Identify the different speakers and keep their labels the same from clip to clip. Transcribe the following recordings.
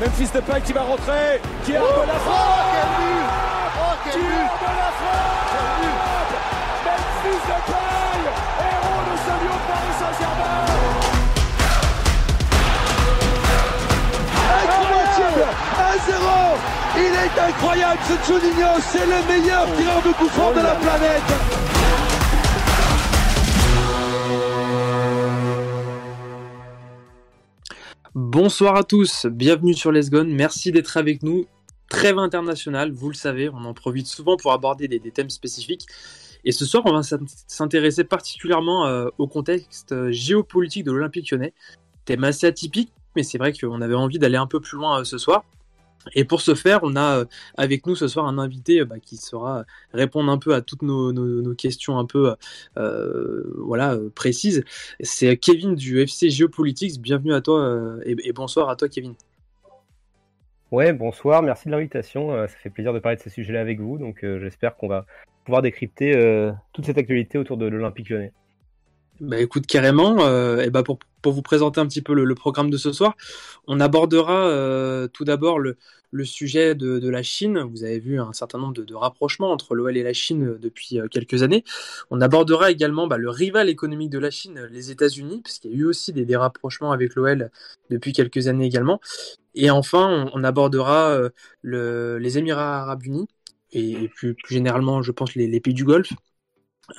Speaker 1: Memphis Depay qui va rentrer, qui a de la frappe.
Speaker 2: Oh, quel but. Oh, quel
Speaker 1: Qui
Speaker 2: but.
Speaker 1: de la frappe. Memphis Depay, héros de ce lion de Paris Saint-Germain.
Speaker 2: Incroyable. 1-0 Il est incroyable ce Juninho, c'est le meilleur tireur de coup de la planète
Speaker 3: Bonsoir à tous, bienvenue sur Les Gone, merci d'être avec nous. Trêve internationale, vous le savez, on en profite souvent pour aborder des, thèmes spécifiques. Et ce soir, on va s'intéresser particulièrement euh, au contexte euh, géopolitique de l'Olympique lyonnais. Thème assez atypique, mais c'est vrai qu'on avait envie d'aller un peu plus loin euh, ce soir. Et pour ce faire, on a euh, avec nous ce soir un invité euh, bah, qui saura répondre un peu à toutes nos, nos, nos questions un peu euh, voilà précises. C'est Kevin du FC Geopolitics. Bienvenue à toi et, et, bonsoir à toi, Kevin.
Speaker 4: Ouais, bonsoir. Merci de l'invitation. ça fait plaisir de parler de ces sujets-là avec vous. Donc, j'espère qu'on va pouvoir décrypter toute cette actualité autour de l'Olympique Lyonnais.
Speaker 3: Bah écoute carrément, euh, et bah pour, pour vous présenter un petit peu le, programme de ce soir, on abordera euh, tout d'abord le, sujet de, la Chine. Vous avez vu un certain nombre de, rapprochements entre l'OL et la Chine depuis euh, quelques années. On abordera également bah, le rival économique de la Chine, les États-Unis, parce qu'il y a eu aussi des, rapprochements avec l'OL depuis quelques années également. Et enfin, on, abordera euh, le, les Émirats arabes unis et, plus, généralement, je pense, les, les pays du Golfe.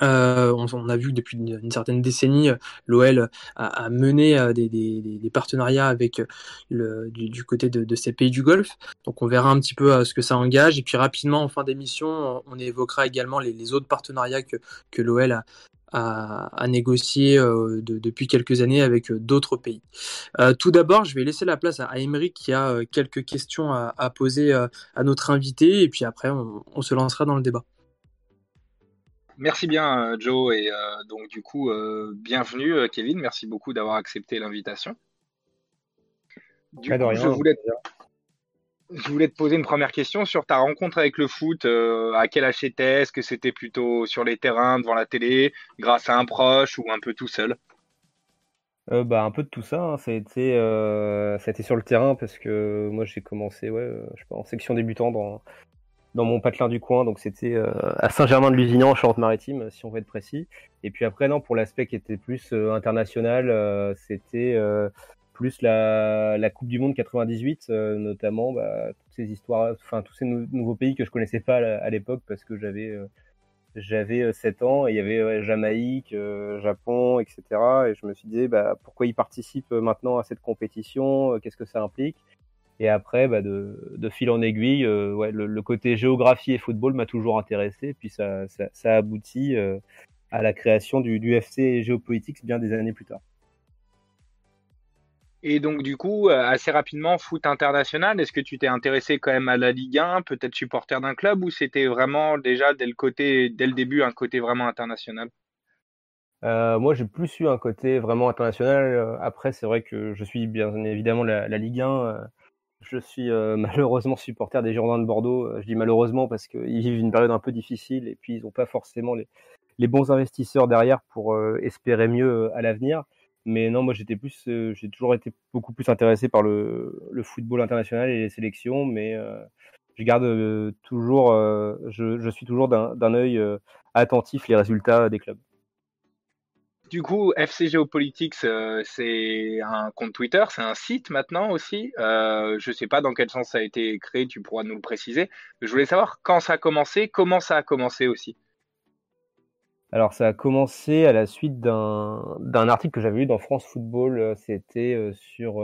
Speaker 3: Euh, on, a vu que depuis une, certaine décennie, l'OL a, mené euh, des, partenariats avec du, côté de, ces pays du Golfe. Donc on verra un petit peu euh, ce que ça engage. Et puis rapidement, en fin d'émission, on évoquera également les, autres partenariats que, l'OL a, à, euh, depuis quelques années avec d'autres pays. Euh, tout d'abord, je vais laisser la place à Emery qui a euh, quelques questions à, poser à notre invité et puis après on se lancera dans le débat.
Speaker 5: Merci bien, Joe. Et euh, donc, du coup, euh, bienvenue, Kevin. Merci beaucoup d'avoir accepté l'invitation.
Speaker 4: Du coup, rien,
Speaker 5: je, voulais te... je voulais te poser une première question sur ta rencontre avec le foot. Euh, à quel âge c'était Est-ce que c'était plutôt sur les terrains, devant la télé, grâce à un proche ou un peu tout seul?
Speaker 4: Euh, bah, un peu de tout ça, hein. ça, a été, euh, ça a été sur le terrain parce que moi j'ai commencé ouais, je sais pas, en section débutant dans, dans mon patelin du coin, donc c'était euh, à Saint-Germain-de-Lusignan, en Charente-Maritime, si on veut être précis. Et puis après, non, pour l'aspect qui était plus euh, international, euh, c'était plus la, Coupe du Monde 98, notamment bah, toutes ces histoires, enfin tous ces nou nouveaux pays que je connaissais pas à, l'époque parce que j'avais j'avais 7 ans et il y avait Jamaïque, Japon, etc. Et je me suis dit, bah, pourquoi ils participent maintenant à cette compétition? Qu'est-ce que ça implique? Et après, bah de, de, fil en aiguille, euh, ouais, le, le, côté géographie et football m'a toujours intéressé. Puis ça, ça, ça aboutit euh, à la création du, du, FC Géopolitiques bien des années plus tard.
Speaker 5: Et donc, du coup, assez rapidement, foot international, est-ce que tu t'es intéressé quand même à la Ligue 1, peut-être supporter d'un club, ou c'était vraiment déjà dès le, côté, dès le début un côté vraiment international?
Speaker 4: Euh, moi, j'ai plus eu un côté vraiment international. Après, c'est vrai que je suis bien évidemment la, la Ligue 1 je suis euh, malheureusement supporter des Girondins de Bordeaux. Je dis malheureusement parce qu'ils vivent une période un peu difficile et puis ils n'ont pas forcément les, bons investisseurs derrière pour euh, espérer mieux à l'avenir. Mais non, moi j'étais plus, euh, j'ai toujours été beaucoup plus intéressé par le, football international et les sélections, mais je garde toujours, je, suis toujours d'un œil attentif les résultats des clubs.
Speaker 5: Du coup, FC Géopolitics, euh, c'est un compte Twitter, c'est un site maintenant aussi. Euh, je ne sais pas dans quel sens ça a été créé, tu pourras nous le préciser. Je voulais savoir quand ça a commencé, comment ça a commencé aussi.
Speaker 4: Alors, ça a commencé à la suite d'un article que j'avais lu dans France Football. C'était sur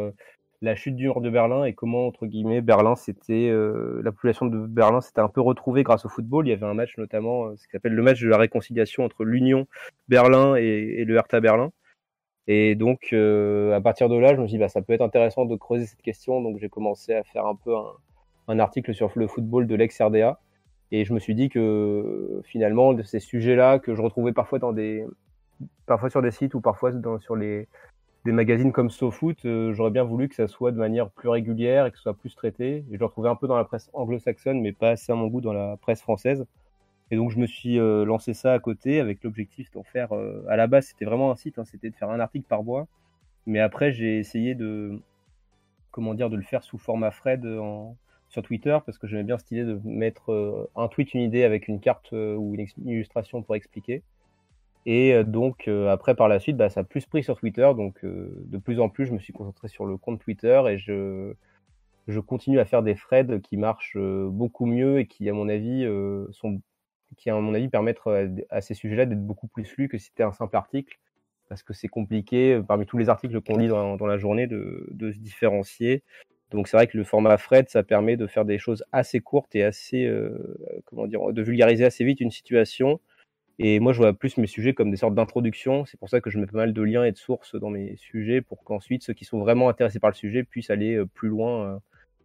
Speaker 4: la chute du mur de Berlin et comment, entre guillemets, Berlin, c'était euh, la population de Berlin s'était un peu retrouvée grâce au football. Il y avait un match notamment, euh, ce qui s'appelle le match de la réconciliation entre l'Union Berlin et, le Hertha Berlin. Et donc, euh, à partir de là, je me suis dit, bah, ça peut être intéressant de creuser cette question. Donc, j'ai commencé à faire un peu un, article sur le football de l'ex-RDA. Et je me suis dit que finalement, ces sujets-là, que je retrouvais parfois dans des, parfois sur des sites ou parfois sur les, des magazines comme SoFoot, euh, j'aurais bien voulu que ça soit de manière plus régulière et que ce soit plus traité. Et je le retrouvais un peu dans la presse anglo-saxonne, mais pas assez à mon goût dans la presse française. Et donc je me suis euh, lancé ça à côté avec l'objectif d'en faire. Euh, à la base, c'était vraiment un site, hein, c'était de faire un article par mois. Mais après, j'ai essayé de comment dire, de le faire sous format Fred sur Twitter parce que j'aimais bien cette idée de mettre un tweet, une idée avec une carte ou une, illustration pour expliquer. Et donc après par la suite, bah, ça a plus pris sur Twitter. Donc de plus en plus, je me suis concentré sur le compte Twitter et je, je continue à faire des threads qui marchent beaucoup mieux et qui, à mon avis, sont, qui, à mon avis, permettent à, ces sujets-là d'être beaucoup plus lus que si c'était un simple article, parce que c'est compliqué, parmi tous les articles qu'on lit dans, la journée, de, se différencier. Donc c'est vrai que le format thread, ça permet de faire des choses assez courtes et assez, comment dire, de vulgariser assez vite une situation. Et moi, je vois plus mes sujets comme des sortes d'introduction. C'est pour ça que je mets pas mal de liens et de sources dans mes sujets pour qu'ensuite ceux qui sont vraiment intéressés par le sujet puissent aller plus loin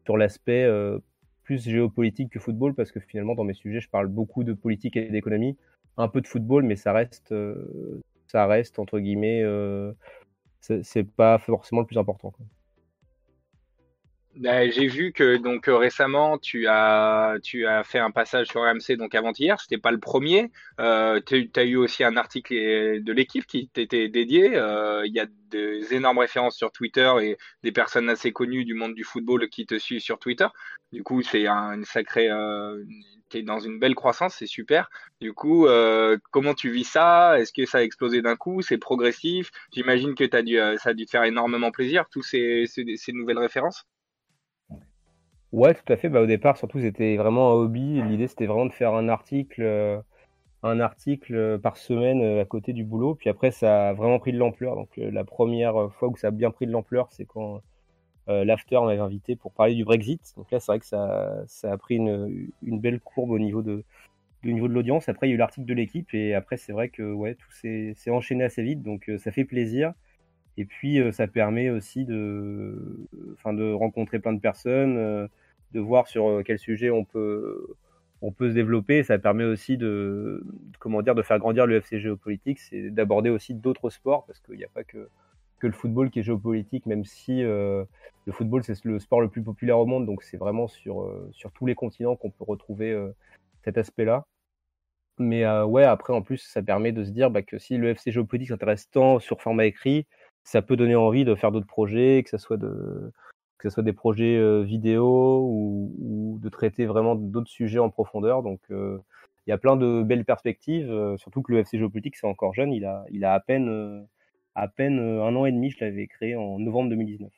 Speaker 4: sur l'aspect euh, plus géopolitique que football, parce que finalement, dans mes sujets, je parle beaucoup de politique et d'économie, un peu de football, mais ça reste, euh, ça reste entre guillemets, euh, c'est pas forcément le plus important.
Speaker 5: Bah, j'ai vu que donc euh, récemment tu as tu as fait un passage sur RMC donc avant-hier, c'était pas le premier. Euh, tu as eu aussi un article de l'équipe qui t'était dédié. Euh, il y a des énormes références sur Twitter et des personnes assez connues du monde du football qui te suivent sur Twitter. Du coup, c'est un, une sacrée euh, es dans une belle croissance, c'est super. Du coup, euh, comment tu vis ça? Est-ce que ça a explosé d'un coup? C'est progressif? J'imagine que as dû, euh, ça a dû te faire énormément plaisir, tous ces, ces nouvelles références
Speaker 4: Ouais, tout à fait. Bah, au départ, surtout, c'était vraiment un hobby. L'idée, c'était vraiment de faire un article, euh, un article euh, par semaine euh, à côté du boulot. Puis après, ça a vraiment pris de l'ampleur. Donc, la première fois où ça a bien pris de l'ampleur, c'est quand l'After m'avait invité pour parler du Brexit. Donc là, c'est vrai que ça, ça a pris une, belle courbe au niveau de, niveau de l'audience. Après, il y a eu l'article de l'équipe. Et après, c'est vrai que ouais, tout s'est enchaîné assez vite. Donc, ça fait plaisir. Et puis, ça permet aussi de, de rencontrer plein de personnes de voir sur euh, quel sujet on peut, on peut se développer. Ça permet aussi de, comment dire, de faire grandir le géopolitique, c'est d'aborder aussi d'autres sports parce qu'il n'y a pas que, que le football qui est géopolitique, même si euh, le football c'est le sport le plus populaire au monde, donc c'est vraiment sur, euh, sur tous les continents qu'on peut retrouver cet aspect-là. Mais ouais, après en plus, ça permet de se dire bah, que si le géopolitique s'intéresse tant sur format écrit, ça peut donner envie de faire d'autres projets, que ce soit de, que ce soit des projets vidéo ou, de traiter vraiment d'autres sujets en profondeur. Donc, il y a plein de belles perspectives, surtout que le FC Géopolitique, c'est encore jeune. Il a, il a à peine, à peine un an et demi. Je l'avais créé en novembre 2019.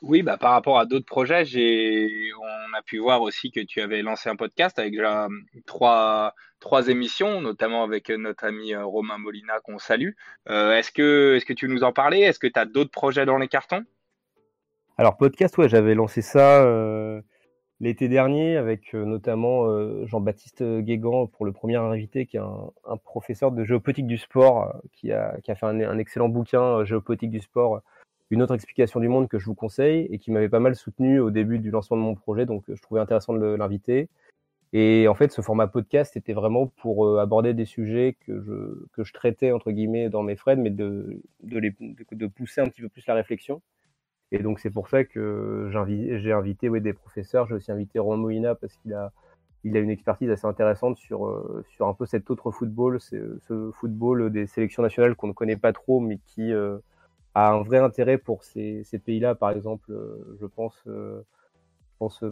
Speaker 5: Oui, bah, par rapport à d'autres projets, on a pu voir aussi que tu avais lancé un podcast avec déjà trois, trois émissions, notamment avec notre ami Romain Molina qu'on salue. est-ce que, est-ce que tu nous en parlais? Est-ce que tu as d'autres projets dans les cartons?
Speaker 4: Alors podcast, ouais, j'avais lancé ça euh, l'été dernier avec euh, notamment euh, Jean-Baptiste Guégan pour le premier invité, qui est un, professeur de géopolitique du sport, qui, a, qui, a, fait un, excellent bouquin géopolitique du sport, une autre explication du monde que je vous conseille et qui m'avait pas mal soutenu au début du lancement de mon projet, donc je trouvais intéressant de l'inviter. Et en fait, ce format podcast était vraiment pour aborder des sujets que je, que je traitais entre guillemets dans mes threads, mais de, de pousser un petit peu plus la réflexion. Et donc c'est pour ça que j'ai invité des professeurs. J'ai aussi invité Romain Molina parce qu'il a, une expertise assez intéressante sur, euh, un peu cet autre football, ce football des sélections nationales qu'on ne connaît pas trop, mais qui euh, a un vrai intérêt pour ces, pays-là. Par exemple, euh, je pense,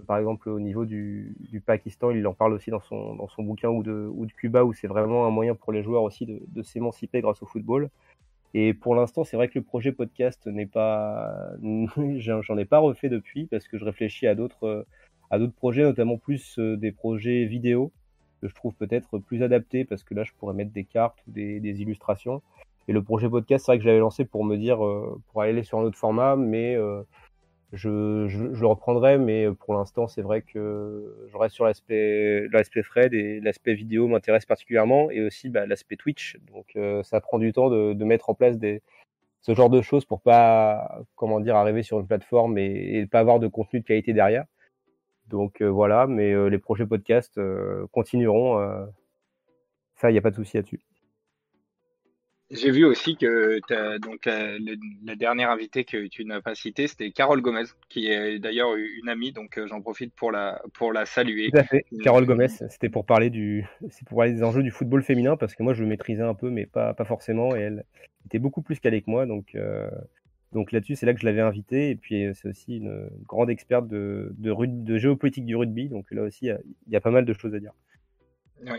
Speaker 4: par exemple au niveau du, Pakistan, il en parle aussi dans son, bouquin, ou de, Cuba, où c'est vraiment un moyen pour les joueurs aussi de s'émanciper grâce au football. Et pour l'instant, c'est vrai que le projet podcast n'est pas, j'en ai pas refait depuis parce que je réfléchis à d'autres, à d'autres projets, notamment plus euh, des projets vidéo que je trouve peut-être plus adaptés parce que là, je pourrais mettre des cartes ou des, des illustrations. Et le projet podcast, c'est vrai que j'avais lancé pour me dire, euh, pour aller sur un autre format, mais je, le reprendrai, mais pour l'instant, c'est vrai que je reste sur l'aspect, l'aspect Fred et l'aspect vidéo m'intéresse particulièrement et aussi bah, l'aspect Twitch. Donc, euh, ça prend du temps de, mettre en place ce genre de choses pour pas, comment dire, arriver sur une plateforme et, et pas avoir de contenu de qualité derrière. Donc euh, voilà, mais euh, les projets podcast continueront. ça, il n'y a pas de souci là-dessus.
Speaker 5: J'ai vu aussi que donc la, dernière invitée que tu n'as pas citée, c'était Carole Gomez, qui est d'ailleurs une amie, donc euh, j'en profite pour la pour la saluer.
Speaker 4: Tout à fait. Carole Gomez, c'était pour parler du c'est pour parler des enjeux du football féminin parce que moi je le maîtrisais un peu mais pas pas forcément et elle était beaucoup plus calée que moi donc euh, Donc là-dessus, c'est là que je l'avais invité. Et puis, c'est aussi une grande experte de, de, géopolitique du rugby. Donc là aussi, il y, a pas mal de choses à dire.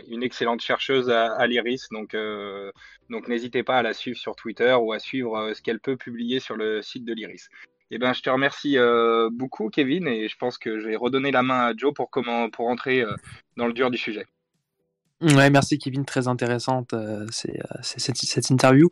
Speaker 5: Une excellente chercheuse à, l'IRIS. Donc, donc n'hésitez pas à la suivre sur Twitter ou à suivre ce qu'elle peut publier sur le site de l'IRIS. Eh ben, je te remercie beaucoup, Kevin, et je pense que je vais redonner la main à Joe pour, comment, pour entrer dans le dur du sujet.
Speaker 3: Ouais, merci Kevin, très intéressante euh, c'est, euh, cette, cette, interview.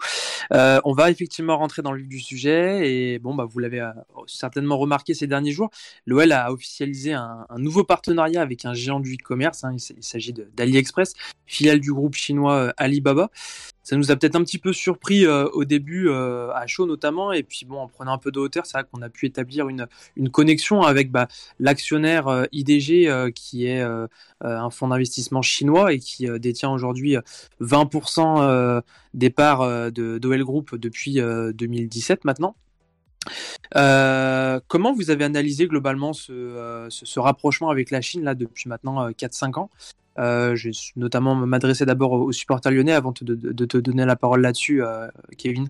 Speaker 3: Euh, on va effectivement rentrer dans le vif du sujet et bon bah vous l'avez euh, certainement remarqué ces derniers jours, l'OL a officialisé un, un, nouveau partenariat avec un géant du e-commerce. Hein, il, s'agit d'AliExpress, filiale du groupe chinois Alibaba ça nous a peut-être un petit peu surpris euh, au début euh, à chaud notamment et puis bon en prenant un peu de hauteur c'est vrai qu'on a pu établir une, une connexion avec bah, l'actionnaire euh, IDG qui est un fonds d'investissement chinois et qui détient aujourd'hui 20% des parts de d'OL Group depuis 2017 maintenant. Comment vous avez analysé globalement ce, ce, ce, rapprochement avec la Chine là depuis maintenant 4-5 ans? Euh, je vais notamment m'adresser d'abord aux supporters lyonnais avant de, te donner la parole là-dessus, euh, Kevin.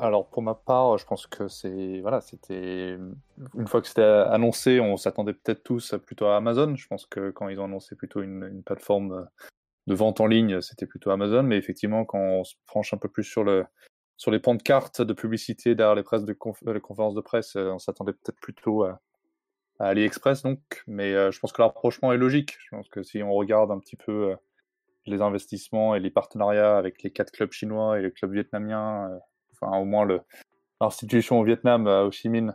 Speaker 6: Alors pour ma part, je pense que c'est voilà, c'était une fois que c'était annoncé, on s'attendait peut-être tous plutôt à Amazon. Je pense que quand ils ont annoncé plutôt une, plateforme de vente en ligne, c'était plutôt Amazon. Mais effectivement, quand on se penche un peu plus sur le sur les cartes de publicité derrière les, presses de les conférences de presse, euh, on s'attendait peut-être plutôt à, AliExpress, donc. Mais euh, je pense que l'approchement est logique. Je pense que si on regarde un petit peu euh, les investissements et les partenariats avec les quatre clubs chinois et les clubs vietnamiens, enfin au moins l'institution au Vietnam, Ho Chi Minh,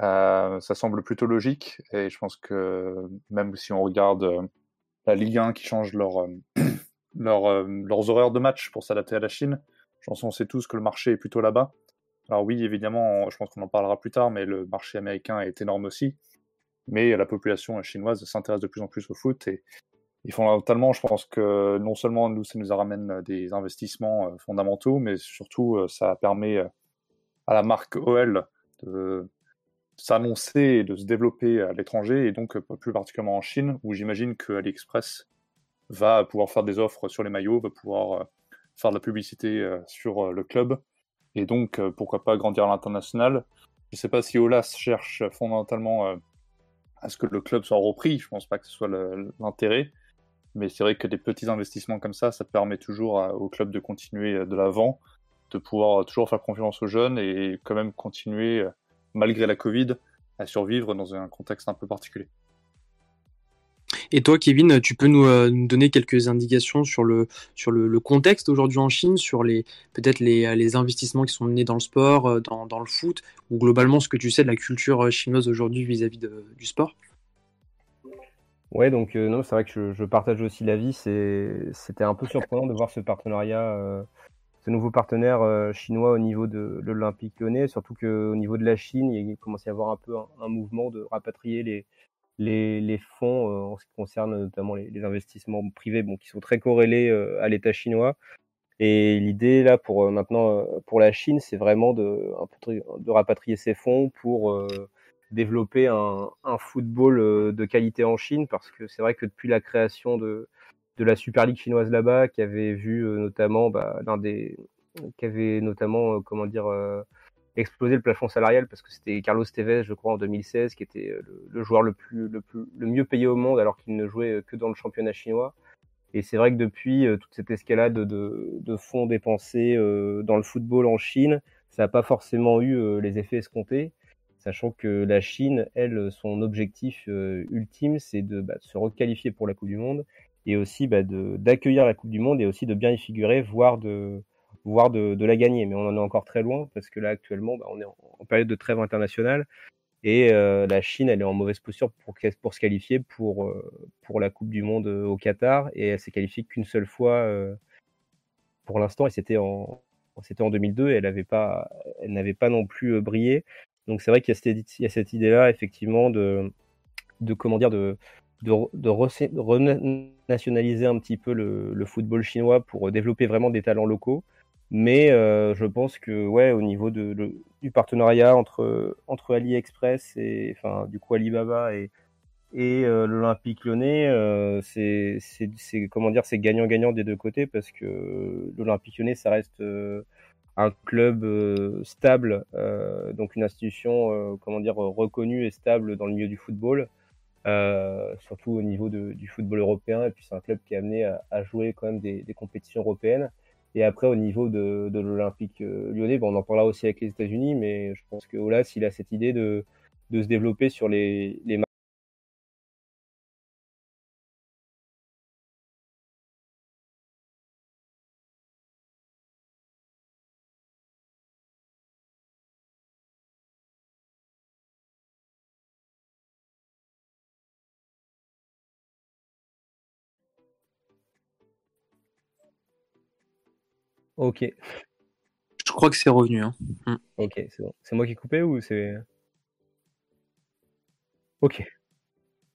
Speaker 6: ça semble plutôt logique. Et je pense que même si on regarde la Ligue 1 qui change leur, leur, leurs horaires de match pour s'adapter à la Chine, je pense qu'on sait tous que le marché est plutôt là-bas. Alors oui, évidemment, je pense qu'on en parlera plus tard, mais le marché américain est énorme aussi. Mais la population chinoise s'intéresse de plus en plus au foot et fondamentalement, je pense que non seulement nous, ça nous ramène des investissements euh, fondamentaux, mais surtout, euh, ça permet euh, à la marque OL de s'annoncer et de se développer à l'étranger, et donc plus particulièrement en Chine, où j'imagine que AliExpress va pouvoir faire des offres sur les maillots, va pouvoir faire de la publicité euh, sur euh, le club, et donc euh, pourquoi pas grandir à l'international. Je ne sais pas si Olas cherche fondamentalement à ce que le club soit repris, je ne pense pas que ce soit l'intérêt, mais c'est vrai que des petits investissements comme ça, ça permet toujours au club de continuer de l'avant, de pouvoir toujours faire confiance aux jeunes et quand même continuer, malgré la Covid, à survivre dans un contexte un peu particulier.
Speaker 3: Et toi, Kevin, tu peux euh, nous, donner quelques indications sur le, sur le, contexte aujourd'hui en Chine, sur peut-être les, les, investissements qui sont menés dans le sport, euh, dans, dans, le foot, ou globalement ce que tu sais de la culture euh, chinoise aujourd'hui vis-à-vis du sport?
Speaker 4: Ouais, donc c'est vrai que je, partage aussi l'avis. C'était un peu surprenant de voir ce partenariat, ce nouveau partenaire chinois au niveau de, l'Olympique lyonnais, surtout qu'au niveau de la Chine, il commence à y avoir un peu un mouvement de rapatrier les, les, fonds euh, en ce qui concerne notamment les, investissements privés qui sont très corrélés euh, à l'État chinois. Et l'idée là pour euh, maintenant pour la Chine, c'est vraiment de, de rapatrier ces fonds pour développer un, football de qualité en Chine, parce que c'est vrai que depuis la création de, de la Super League chinoise là-bas, qui avait vu notamment bah, l'un des, qui avait notamment comment dire exploser le plafond salarial parce que c'était Carlos Tevez, je crois, en 2016, qui était euh, le, joueur le, plus, le, plus, le mieux payé au monde alors qu'il ne jouait euh, que dans le championnat chinois. Et c'est vrai que depuis euh, toute cette escalade de, de fonds dépensés dans le football en Chine, ça n'a pas forcément eu les effets escomptés, sachant que la Chine, elle, son objectif ultime, c'est de, bah, se requalifier pour la Coupe du Monde et aussi bah, d'accueillir la Coupe du Monde et aussi de bien y figurer, voire de, voire de, la gagner. Mais on en est encore très loin parce que là, actuellement, bah, on est en, période de trêve internationale et euh, la Chine, elle est en mauvaise posture pour, pour se qualifier pour, euh, pour la Coupe du Monde euh, au Qatar et elle s'est qualifiée qu'une seule fois pour l'instant et c'était en, c'était en 2002 et elle n'avait pas, pas non plus brillé. Donc c'est vrai qu'il y a cette, idée-là, effectivement, de, de comment dire, de, de, renationaliser un petit peu le, football chinois pour développer vraiment des talents locaux. Mais euh, je pense que ouais, au niveau de, du partenariat entre, entre AliExpress et enfin du coup Alibaba et, Et l'Olympique lyonnais, c'est comment dire, c'est gagnant-gagnant des deux côtés parce que l'Olympique lyonnais, ça reste un club stable, donc une institution, comment dire, reconnue et stable dans le milieu du football. surtout au niveau du football européen. Et puis c'est un club qui est amené à, jouer quand même des, compétitions européennes. Et après, au niveau de, l'Olympique lyonnais, bon, on en parlera aussi avec les États-Unis, mais je pense que Olas, il a cette idée de, se développer sur les, les Ok.
Speaker 3: Je crois que c'est revenu. Hein. Mm.
Speaker 4: Ok, c'est bon. C'est moi qui ai coupé ou c'est. Ok.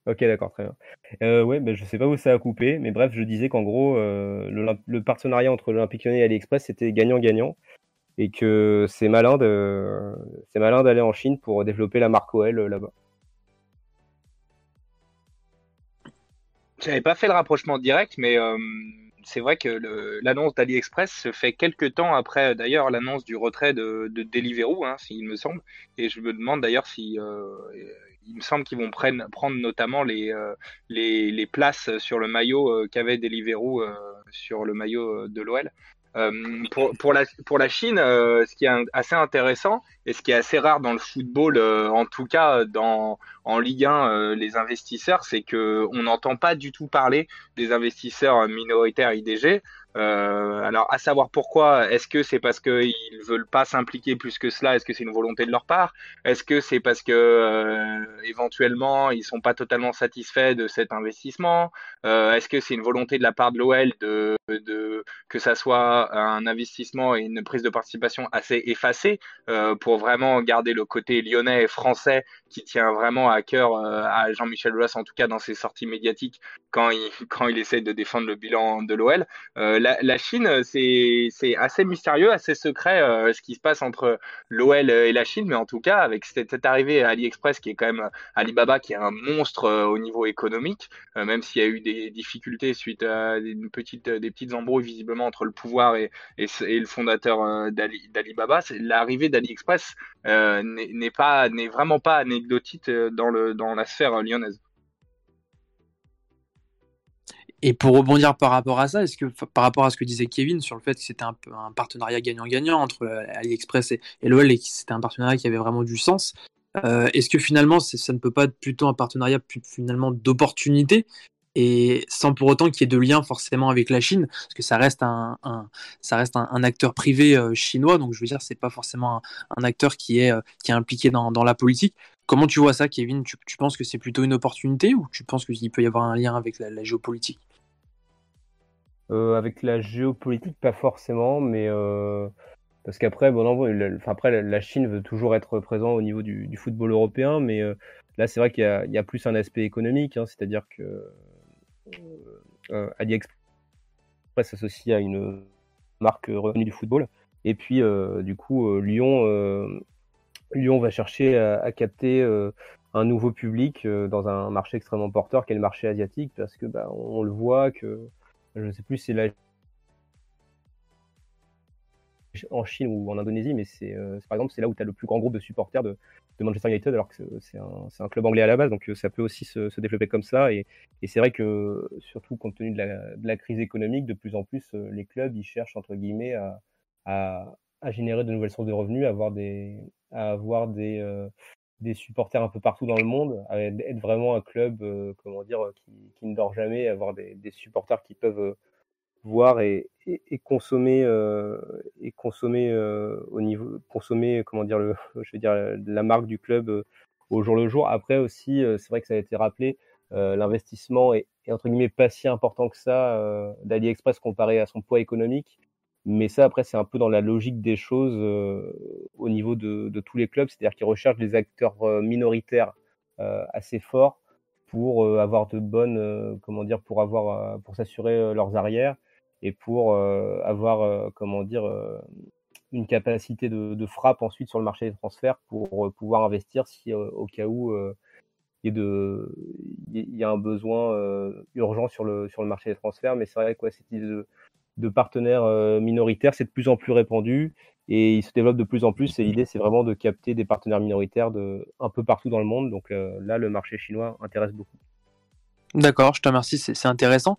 Speaker 4: Ok, d'accord, très bien. Euh, ouais, ben, je sais pas où ça a coupé, mais bref, je disais qu'en gros, euh, le, partenariat entre l'Olympique Lyonnais et AliExpress, c'était gagnant-gagnant, et que c'est malin de, c'est malin d'aller en Chine pour développer la marque OL euh, là-bas.
Speaker 5: J'avais pas fait le rapprochement direct, mais euh, c'est vrai que l'annonce d'AliExpress se fait quelques temps après d'ailleurs l'annonce du retrait de, de Deliveroo, hein, s'il me semble. Et je me demande d'ailleurs si euh, il me semble qu'ils vont prendre, notamment les, euh, les, places sur le maillot euh, qu'avait Deliveroo sur le maillot de l'OL. Euh, pour, la, Chine, euh, ce qui est assez intéressant et ce qui est assez rare dans le football, euh, en tout cas dans, en Ligue 1, les investisseurs, c'est que on n'entend pas du tout parler des investisseurs minoritaires IDG. Euh, alors, à savoir pourquoi, est-ce que c'est parce qu'ils veulent pas s'impliquer plus que cela? Est-ce que c'est une volonté de leur part? Est-ce que c'est parce que euh, éventuellement ils sont pas totalement satisfaits de cet investissement? Euh, Est-ce que c'est une volonté de la part de l'OL de, que ça soit un investissement et une prise de participation assez effacée pour vraiment garder le côté lyonnais et français qui tient vraiment à cœur à Jean-Michel Aulas, en tout cas dans ses sorties médiatiques quand il quand il essaie de défendre le bilan de l'OL. Euh, la, Chine, c'est assez mystérieux, assez secret euh, ce qui se passe entre l'OL et la Chine, mais en tout cas, avec cette, arrivée à AliExpress, qui est quand même Alibaba, qui est un monstre euh, au niveau économique, euh, même s'il y a eu des difficultés suite à une petite, des petites embrouilles visiblement entre le pouvoir et, le fondateur d'Alibaba, l'arrivée d'AliExpress n'est n'est vraiment pas anecdotique dans, le, dans la sphère lyonnaise.
Speaker 3: Et pour rebondir par rapport à ça, est-ce que par rapport à ce que disait Kevin sur le fait que c'était un, partenariat gagnant-gagnant entre euh, AliExpress et, l'OL et que c'était un partenariat qui avait vraiment du sens, euh, est-ce que finalement ça ne peut pas être plutôt un partenariat finalement d'opportunité et sans pour autant qu'il y ait de lien forcément avec la Chine, parce que ça reste un, acteur privé euh, chinois, donc je veux dire c'est pas forcément un, acteur qui est impliqué dans, la politique. Comment tu vois ça, Kevin? Tu, penses que c'est plutôt une opportunité ou tu penses qu'il peut y avoir un lien avec la géopolitique?
Speaker 4: Avec la géopolitique, pas forcément, mais euh, parce qu'après, bon, enfin, après, la Chine veut toujours être présent au niveau du, football européen, mais euh, là, c'est vrai qu'il y, a plus un aspect économique, hein, c'est-à-dire que AliExpress s'associe à une marque revenue du football, et puis du coup, Lyon, Lyon va chercher à, capter un nouveau public dans un marché extrêmement porteur qu'est le marché asiatique, parce que bah, on le voit que je ne sais plus si c'est la en Chine ou en Indonésie, mais c'est euh, par exemple c'est là où tu as le plus grand groupe de supporters de, Manchester United, alors que c'est un, club anglais à la base, donc euh, ça peut aussi se, développer comme ça. Et, c'est vrai que surtout compte tenu de la, crise économique, de plus en plus euh, les clubs ils cherchent entre guillemets à, générer de nouvelles sources de revenus, à avoir des, à avoir des, des supporters un peu partout dans le monde, être vraiment un club, euh, comment dire, qui, qui, ne dort jamais, avoir des, des supporters qui peuvent euh, voir et, et, consommer euh, et consommer au niveau, consommer, comment dire, le, je veux dire, la marque du club au jour le jour. Après aussi, c'est vrai que ça a été rappelé, l'investissement est, est, entre guillemets pas si important que ça d'AliExpress comparé à son poids économique. Mais ça, après, c'est un peu dans la logique des choses euh, au niveau de, tous les clubs, c'est-à-dire qu'ils recherchent des acteurs euh, minoritaires euh, assez forts pour avoir de bonnes, comment dire, pour avoir, pour s'assurer leurs arrières et pour avoir, comment dire, une capacité de, frappe ensuite sur le marché des transferts pour pouvoir investir si au cas où il y, a un besoin urgent sur le, sur le marché des transferts. Mais c'est vrai que cette idée de, de partenaires minoritaires, c'est de plus en plus répandu et il se développe de plus en plus. Et l'idée, c'est vraiment de capter des partenaires minoritaires de, un peu partout dans le monde. Donc là, le marché chinois intéresse beaucoup.
Speaker 3: D'accord, je te remercie, c'est intéressant.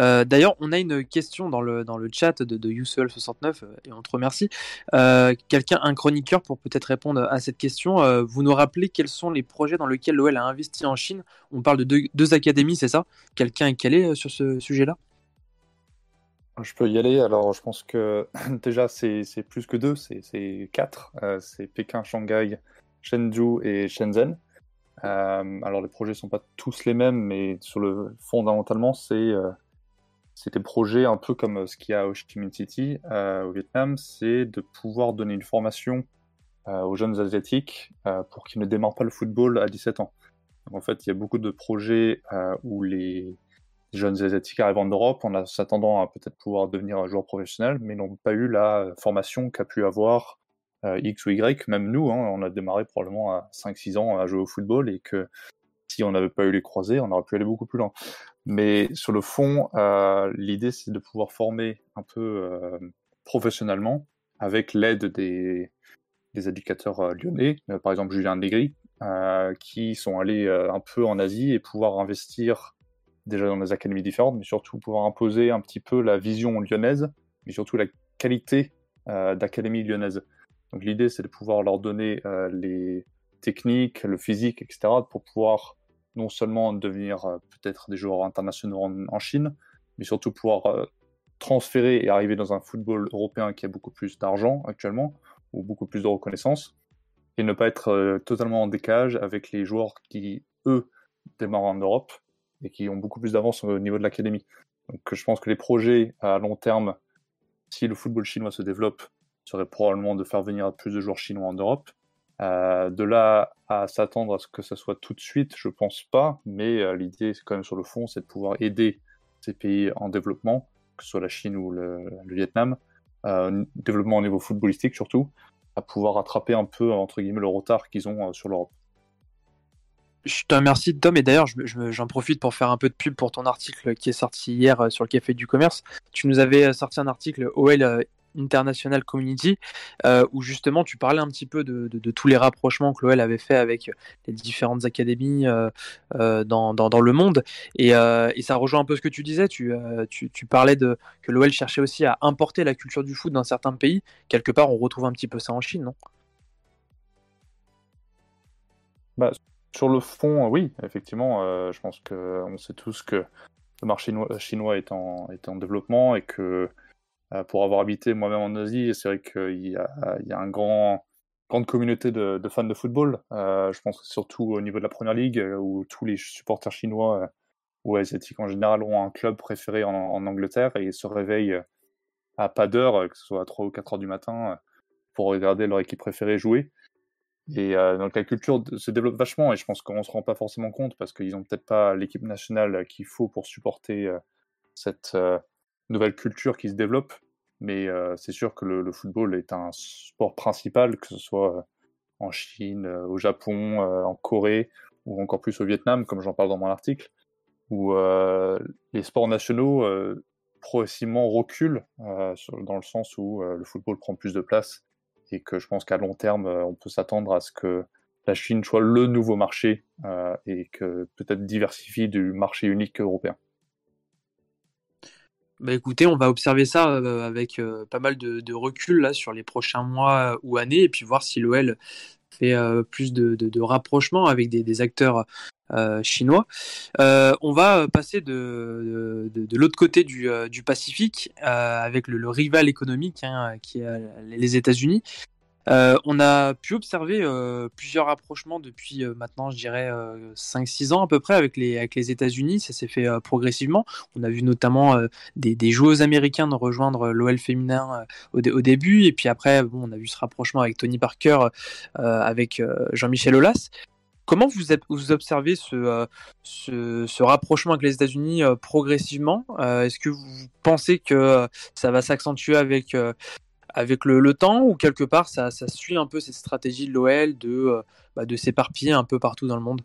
Speaker 3: Euh, d'ailleurs, on a une question dans le, dans le chat de, de 69 euh, et on te remercie. Euh, quelqu'un, un chroniqueur, pour peut-être répondre à cette question, vous nous rappelez quels sont les projets dans lesquels l'OL a investi en Chine? On parle de deux, académies, c'est ça? Quelqu'un est calé sur ce sujet-là?
Speaker 6: Je peux y aller. Alors, je pense que déjà, c'est plus que deux, c'est quatre. c'est Pékin, Shanghai, Shenzhou et Shenzhen. Euh, alors les projets sont pas tous les mêmes, mais sur le fondamentalement c'est euh, des projets un peu comme ce qu'il y a au Ho Chi Minh City euh, au Vietnam, c'est de pouvoir donner une formation aux jeunes asiatiques pour qu'ils ne démarrent pas le football à 17 ans. en fait, il y a beaucoup de projets où les jeunes asiatiques arrivent en Europe en s'attendant à peut-être pouvoir devenir un joueur professionnel, mais n'ont pas eu la formation qu'a pu avoir euh, X ou Y, même nous, hein, on a démarré probablement à 5-6 ans à jouer au football et que si on n'avait pas eu les croisés, on aurait pu aller beaucoup plus loin. Mais sur le fond, euh, l'idée c'est de pouvoir former un peu euh, professionnellement avec l'aide des, des éducateurs lyonnais, par exemple Julien Negri, qui sont allés un peu en Asie et pouvoir investir déjà dans des académies différentes, mais surtout pouvoir imposer un petit peu la vision lyonnaise, mais surtout la qualité d'académie lyonnaise. Donc l'idée, c'est de pouvoir leur donner euh, les techniques, le physique, etc., pour pouvoir non seulement devenir euh, peut-être des joueurs internationaux en, Chine, mais surtout pouvoir euh, transférer et arriver dans un football européen qui a beaucoup plus d'argent actuellement, ou beaucoup plus de reconnaissance, et ne pas être totalement en décalage avec les joueurs qui, eux, démarrent en Europe et qui ont beaucoup plus d'avance au niveau de l'académie. Donc je pense que les projets à long terme, si le football chinois se développe, serait probablement de faire venir plus de joueurs chinois en Europe. Euh, de là à s'attendre à ce que ça soit tout de suite, je pense pas, mais euh, l'idée, c'est quand même sur le fond, c'est de pouvoir aider ces pays en développement, que ce soit la Chine ou le, Vietnam, euh, développement au niveau footballistique surtout, à pouvoir rattraper un peu, entre guillemets, le retard qu'ils ont sur l'Europe.
Speaker 3: Je te remercie Tom et d'ailleurs j'en profite pour faire un peu de pub pour ton article qui est sorti hier sur le Café du Commerce. Tu nous avais sorti un article OL International Community, euh, où justement tu parlais un petit peu de, tous les rapprochements que l'OL avait fait avec les différentes académies euh, euh, dans, le monde. Et, ça rejoint un peu ce que tu disais. Tu, parlais que l'OL cherchait aussi à importer la culture du foot dans certains pays. Quelque part, on retrouve un petit peu ça en Chine, non?
Speaker 6: Bah, Sur le fond, oui, effectivement. je pense qu'on sait tous que le marché chinois est en, en développement et que euh, pour avoir habité moi-même en Asie, c'est vrai qu'il y a, il y a un grand, grande communauté de, fans de football. Euh, je pense surtout au niveau de la Première Ligue, euh, où tous les supporters chinois ou asiatiques en général ont un club préféré en, Angleterre et se réveillent à pas d'heure, que ce soit à 3 ou 4 heures du matin, pour regarder leur équipe préférée jouer. Et donc la culture se développe vachement et je pense qu'on ne se rend pas forcément compte parce qu'ils n'ont peut-être pas l'équipe nationale qu'il faut pour supporter cette, nouvelle culture qui se développe. Mais euh, c'est sûr que le, football est un sport principal, que ce soit euh, en Chine, euh, au Japon, en Corée ou encore plus au Vietnam, comme j'en parle dans mon article, où les sports nationaux progressivement reculent dans le sens où le football prend plus de place et que je pense qu'à long terme, on peut s'attendre à ce que la Chine soit le nouveau marché et que peut-être diversifie du marché unique européen.
Speaker 3: Bah écoutez, on va observer ça euh, avec euh, pas mal de, recul là sur les prochains mois euh, ou années et puis voir si l'OL fait plus de, de, rapprochement avec des, acteurs chinois. on va passer de, l'autre côté du, Pacifique avec le, rival économique hein, qui est les États-Unis. Euh, on a pu observer euh, plusieurs rapprochements depuis euh, maintenant, je dirais, 5-6 ans à peu près avec les, avec les États-Unis. Ça s'est fait progressivement. On a vu notamment des, joueuses américaines rejoindre l'OL féminin au, début. Et puis après, bon, on a vu ce rapprochement avec Tony Parker, avec Jean-Michel Aulas. Comment vous, observez ce, ce, rapprochement avec les États-Unis progressivement Est-ce que vous pensez que ça va s'accentuer avec le, temps ou quelque part ça, suit un peu cette stratégie de l'OL de, euh, bah, de s'éparpiller un peu partout dans le monde?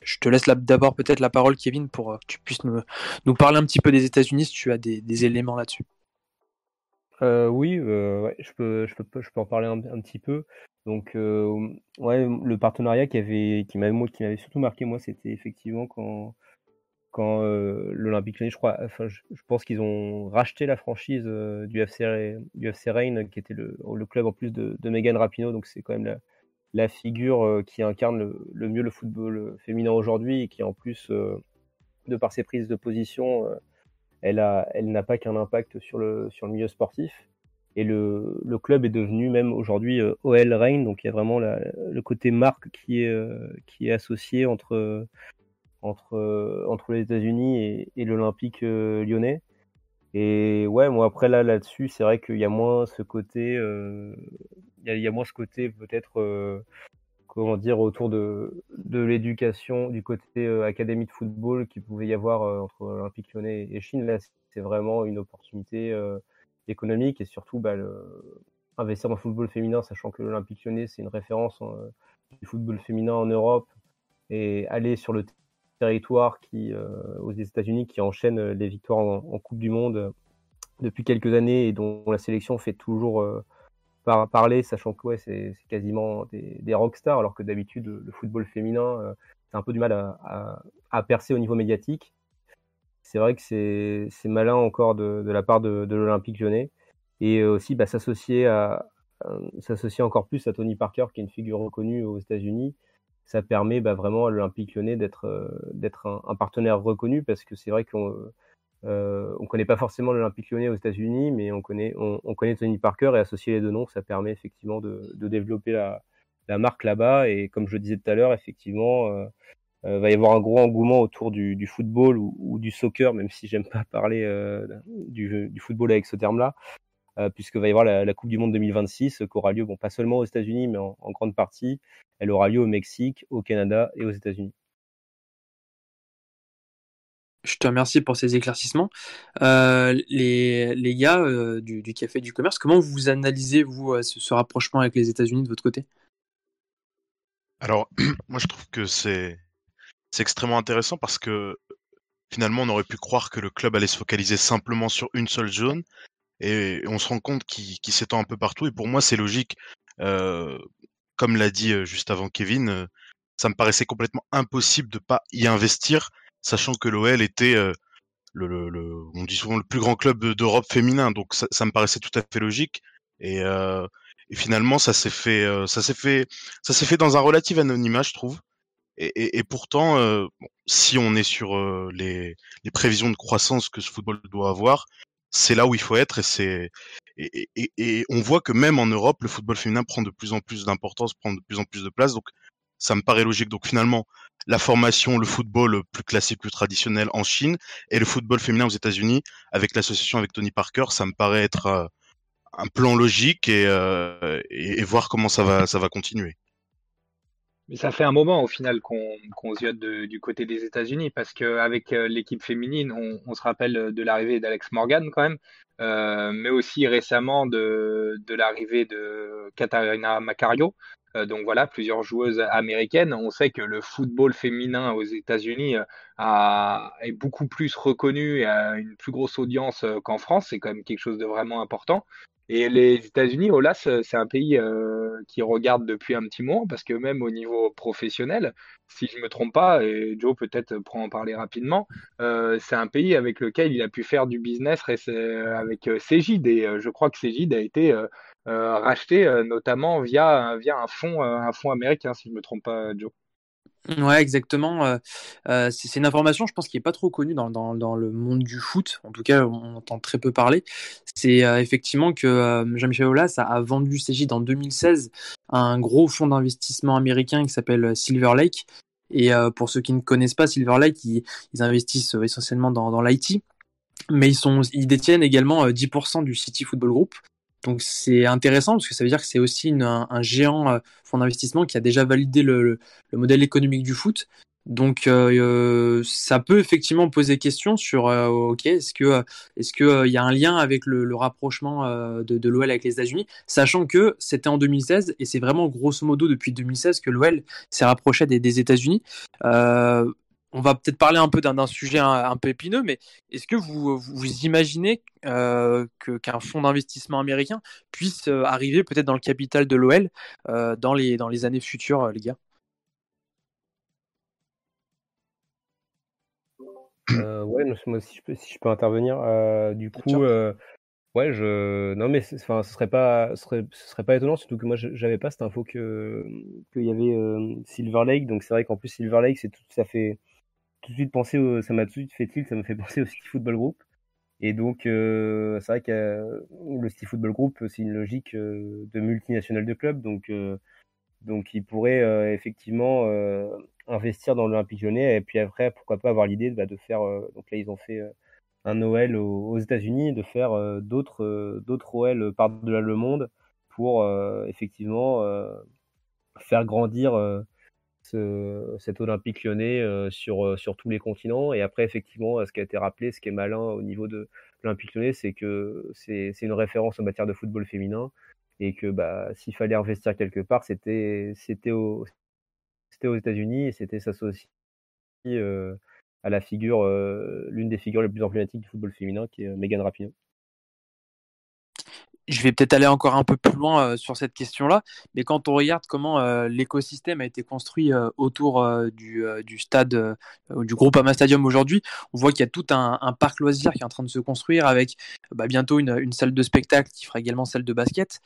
Speaker 3: Je te laisse d'abord peut-être la parole, Kevin, pour que tu puisses nous, parler un petit peu des États-Unis si tu as des éléments là-dessus.
Speaker 4: Euh, oui, ouais, je peux, je peux, je peux en parler un, petit peu. Donc, ouais, le partenariat qui avait, qui m'avait, qui m'avait surtout marqué moi, c'était effectivement quand quand euh, l'Olympique Lyonnais, je crois, enfin, je, pense qu'ils ont racheté la franchise euh, du FC du FC Rennes, qui était le, club en plus de, de Megan Rapinoe, donc c'est quand même la, figure euh, qui incarne le, mieux le football féminin aujourd'hui et qui en plus, de par ses prises de position, elle a, elle n'a pas qu'un impact sur le sur le milieu sportif. Et le, le club est devenu même aujourd'hui OL Rennes, donc il y a vraiment le côté marque qui est qui est associé entre entre, euh, entre les États-Unis et, l'Olympique euh, lyonnais. Et ouais, moi après là là-dessus, c'est vrai qu'il y a moins ce côté, euh, il, y a, moins ce côté peut-être, comment dire, autour de, l'éducation du côté académie de football qui pouvait y avoir entre Olympique lyonnais et Chine. Là, c'est vraiment une opportunité économique et surtout bah, investir dans le football féminin, sachant que l'Olympique lyonnais c'est une référence du football féminin en Europe et aller sur le territoire euh, aux États-Unis qui enchaîne euh, les victoires en, Coupe du Monde euh, depuis quelques années et dont la sélection fait toujours par, parler, sachant que ouais, c'est quasiment des, des rockstars, alors que d'habitude le, football féminin, c'est un peu du mal à, percer au niveau médiatique. C'est vrai que c'est malin encore de, de, la part de, de l'Olympique lyonnais et aussi bah, s'associer à s'associer encore plus à Tony Parker, qui est une figure reconnue aux États-Unis, ça permet bah, vraiment à l'Olympique lyonnais d'être euh, d'être un, partenaire reconnu parce que c'est vrai qu'on euh, on connaît pas forcément l'Olympique lyonnais aux États-Unis, mais on connaît, on, connaît Tony Parker et associer les deux noms, ça permet effectivement de, développer la, marque là-bas. Et comme je le disais tout à l'heure, effectivement, euh, euh va y avoir un gros engouement autour du, football ou, du soccer, même si j'aime pas parler euh, du, football avec ce terme-là, euh, puisque va y avoir la, la, Coupe du Monde 2026 qui aura lieu, bon, pas seulement aux États-Unis, mais en, en, grande partie elle aura lieu au Mexique, au Canada et aux États-Unis.
Speaker 3: Je te remercie pour ces éclaircissements. Euh, les, les, gars euh, du, du, Café du Commerce, comment vous analysez, vous, ce, ce rapprochement avec les États-Unis de votre côté?
Speaker 7: Alors, moi, je trouve que c'est extrêmement intéressant parce que finalement, on aurait pu croire que le club allait se focaliser simplement sur une seule zone et on se rend compte qu'il qu s'étend un peu partout. Et pour moi, c'est logique. Euh, comme l'a dit juste avant Kevin, ça me paraissait complètement impossible de pas y investir, sachant que l'OL était le, le, le, on dit souvent le plus grand club d'Europe féminin, donc ça, ça, me paraissait tout à fait logique. Et, euh, et finalement, ça s'est fait, ça s'est fait, ça s'est fait dans un relatif anonymat, je trouve. Et, et, et pourtant, euh, si on est sur euh, les, les, prévisions de croissance que ce football doit avoir, c'est là où il faut être et c'est et, on voit que même en Europe, le football féminin prend de plus en plus d'importance, prend de plus en plus de place. Donc, ça me paraît logique. Donc, finalement, la formation, le football plus classique, plus traditionnel en Chine et le football féminin aux États-Unis, avec l'association avec Tony Parker, ça me paraît être euh, un plan logique et, euh, et, voir comment ça va, ça va continuer.
Speaker 5: Mais ça fait un moment au final qu'on qu se du côté des États-Unis parce qu'avec euh, l'équipe féminine, on, se rappelle de l'arrivée d'Alex Morgan quand même, euh, mais aussi récemment de, de l'arrivée de Katarina Macario. Euh, donc voilà, plusieurs joueuses américaines. On sait que le football féminin aux États-Unis euh, est beaucoup plus reconnu et a une plus grosse audience qu'en France. C'est quand même quelque chose de vraiment important. Et les États-Unis, Olas, c'est un pays euh, qui regarde depuis un petit moment parce que même au niveau professionnel, si je me trompe pas, et Joe peut-être pourra en parler rapidement, euh, c'est un pays avec lequel il a pu faire du business avec Cégide et euh, je crois que Cégide a été euh, racheté notamment via via un fonds un fonds américain, si je me trompe pas, Joe.
Speaker 3: Ouais, exactement. Euh, euh, c'est une information, je pense, qui est pas trop connue dans, dans, le monde du foot. En tout cas, on entend très peu parler. C'est euh, effectivement que euh, Jean-Michel Aulas a, a, vendu Cégide en 2016 à un gros fonds d'investissement américain qui s'appelle Silver Lake. Et pour ceux qui ne connaissent pas Silver Lake, ils, ils investissent essentiellement dans, dans l'IT, mais ils, sont, ils détiennent également 10% du City Football Group. Donc c'est intéressant parce que ça veut dire que c'est aussi un, géant euh, fonds d'investissement qui a déjà validé le, le, le, modèle économique du foot Donc euh, ça peut effectivement poser question sur euh, ok est-ce que est-ce que il y a un lien avec le, rapprochement euh, de, de l'OL avec les États-Unis, sachant que c'était en 2016 et c'est vraiment grosso modo depuis 2016 que l'OL s'est rapproché des, des États-Unis. Euh, on va peut-être parler un peu d'un sujet un, un, peu épineux, mais est-ce que vous, vous imaginez euh, qu'un fonds d'investissement américain puisse arriver peut-être dans le capital de l'OL euh, dans, les, dans les années futures, les gars?
Speaker 4: Euh, ouais, moi si je peux, si je peux intervenir, euh, du coup, euh, ouais, je, non mais, enfin, ce serait pas, ce serait, ce serait pas étonnant, surtout que moi, j'avais pas cette info que qu'il y avait euh, Silver Lake, donc c'est vrai qu'en plus Silver Lake, c'est tout, ça fait tout de suite penser, au, ça m'a tout de suite fait tilt, ça me fait penser au City Football Group, et donc euh, c'est vrai que le City Football Group, c'est une logique euh, de multinationale de club, donc donc il pourrait effectivement investir dans l'Olympique lyonnais. Et puis après pourquoi pas avoir l'idée bah, de faire euh, donc là ils ont fait euh, un Noël aux, États-Unis de faire euh, d'autres d'autres OL par-delà le monde pour effectivement faire grandir ce, cet Olympique lyonnais sur, sur tous les continents. Et après, effectivement, ce qui a été rappelé, ce qui est malin au niveau de l'Olympique lyonnais, c'est que c'est une référence en matière de football féminin et que bah, s'il fallait investir quelque part, c'était au, aux États-Unis et c'était s'associer euh, à la figure, euh, l'une des figures les plus emblématiques du football féminin, qui est euh, Megan Rapinoe.
Speaker 3: Je vais peut-être aller encore un peu plus loin euh, sur cette question-là, mais quand on regarde comment euh, l'écosystème a été construit euh, autour du, stade, du groupe Ama Stadium aujourd'hui, on voit qu'il y a tout un, parc loisir qui est en train de se construire avec bah, bientôt une, salle de spectacle qui fera également celle de basket.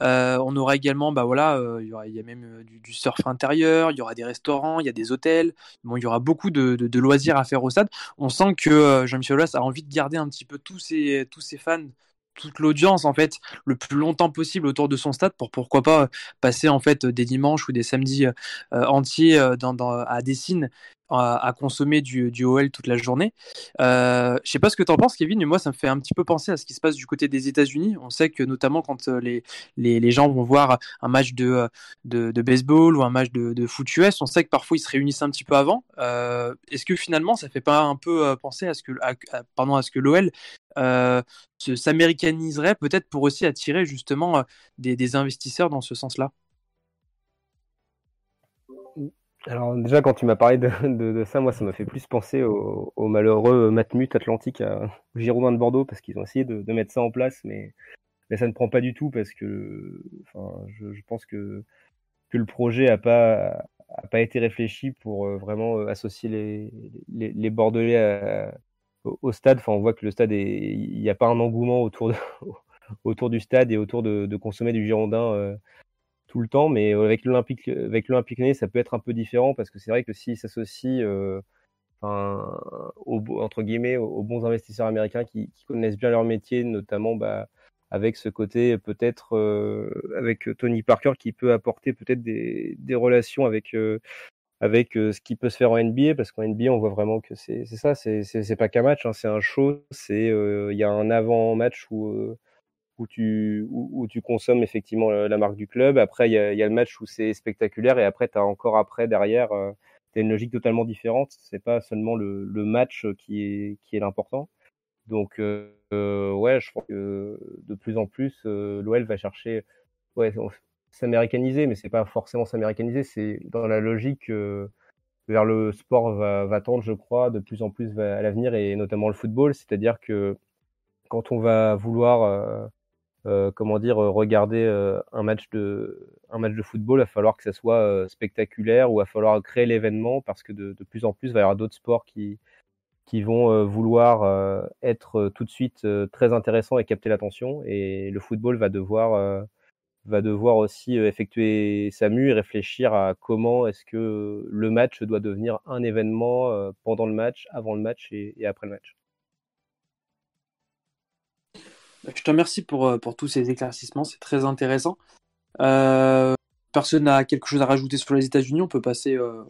Speaker 3: On aura également, bah voilà, il y, aura, a même du, surf intérieur, il y aura des restaurants, il y a des hôtels. Bon, il y aura beaucoup de, loisirs à faire au stade. On sent que Jean-Michel Aulas a envie de garder un petit peu tous ses fans toute l'audience en fait le plus longtemps possible autour de son stade pour pourquoi pas passer en fait des dimanches ou des samedis euh, entiers dans, à Dessine à, consommer du, OL toute la journée. Euh, je sais pas ce que tu en penses, Kevin, mais moi, ça me fait un petit peu penser à ce qui se passe du côté des États-Unis. On sait que notamment quand les, les, gens vont voir un match de, de, baseball ou un match de, de, foot US, on sait que parfois ils se réunissent un petit peu avant. Euh, Est-ce que finalement, ça fait pas un peu penser à ce que, pardon, à ce que l'OL euh, s'américaniserait peut-être pour aussi attirer justement des investisseurs dans ce sens-là?
Speaker 4: Alors déjà, quand tu m'as parlé de, ça, moi, ça m'a fait plus penser au, malheureux Matmut Atlantique à Girondin de Bordeaux, parce qu'ils ont essayé de, mettre ça en place, mais, mais ça ne prend pas du tout, parce que enfin, je, pense que, que le projet n'a pas, a pas été réfléchi pour euh, vraiment euh, associer les, les, Bordelais au, stade. Enfin, on voit que le stade, il n'y a pas un engouement autour, autour du stade et autour de, de consommer du Girondin. Euh, tout le temps, mais avec l'Olympique, avec l'Olympique Lyonnais, ça peut être un peu différent parce que c'est vrai que s'ils s'associent, euh, entre guillemets, aux, bons investisseurs américains qui, connaissent bien leur métier, notamment bah, avec ce côté peut-être euh, avec Tony Parker qui peut apporter peut-être des, relations avec euh, avec ce qui peut se faire en NBA parce qu'en NBA on voit vraiment que c'est ça, c'est pas qu'un match, hein, c'est un show, c'est il y a un avant match où où tu, consommes effectivement la marque du club. Après, il y a, le match où c'est spectaculaire et après, tu as encore après derrière, euh, tu as une logique totalement différente. C'est pas seulement le, match qui est, qui l'important. Donc, euh, ouais, je crois que de plus en plus, euh, l'OL va chercher, ouais, s'américaniser, mais c'est pas forcément s'américaniser, c'est dans la logique euh, vers le sport va, va tendre, je crois, de plus en plus à l'avenir et notamment le football. C'est-à-dire que quand on va vouloir euh, comment dire, euh, regarder euh, un match de football, il va falloir que ça soit spectaculaire ou il va falloir créer l'événement parce que de, plus en plus, il va y avoir d'autres sports qui vont vouloir être tout de suite très intéressants et capter l'attention. Et le football va devoir va devoir aussi effectuer sa mue et réfléchir à comment est-ce que le match doit devenir un événement pendant le match, avant le match et après le match.
Speaker 3: Je te remercie pour, euh, pour tous ces éclaircissements, c'est très intéressant. Euh, personne n'a quelque chose à rajouter sur les États-Unis, on peut passer euh,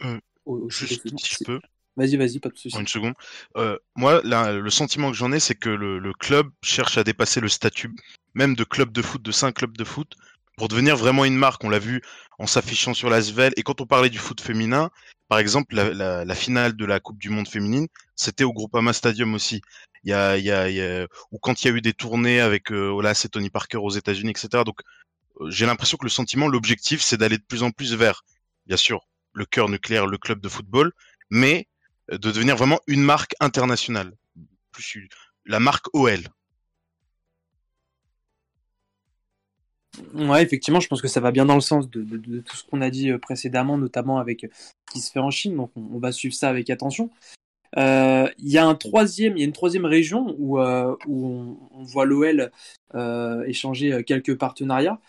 Speaker 7: au, au juste, si je peux.
Speaker 3: Vas-y, vas-y, pas de soucis.
Speaker 7: Une seconde. Euh, moi, là, le sentiment que j'en ai, c'est que le, le, club cherche à dépasser le statut même de club de foot, de cinq clubs de foot, pour devenir vraiment une marque. On l'a vu en s'affichant sur la Svel. Et quand on parlait du foot féminin, par exemple, la, finale de la Coupe du Monde féminine, c'était au Groupama Stadium aussi. Il y a, il y a, ou quand il y a eu des tournées avec euh, Olas et Tony Parker aux États-Unis, etc. Donc, euh, j'ai l'impression que le sentiment, l'objectif, c'est d'aller de plus en plus vers, bien sûr, le cœur nucléaire, le club de football, mais euh, de devenir vraiment une marque internationale. Plus la marque OL.
Speaker 3: Ouais, effectivement, je pense que ça va bien dans le sens de, tout ce qu'on a dit euh, précédemment, notamment avec ce qui se fait en Chine. Donc, on, va suivre ça avec attention. Euh, il y a une troisième région où, euh, on, voit l'OL échanger quelques partenariats.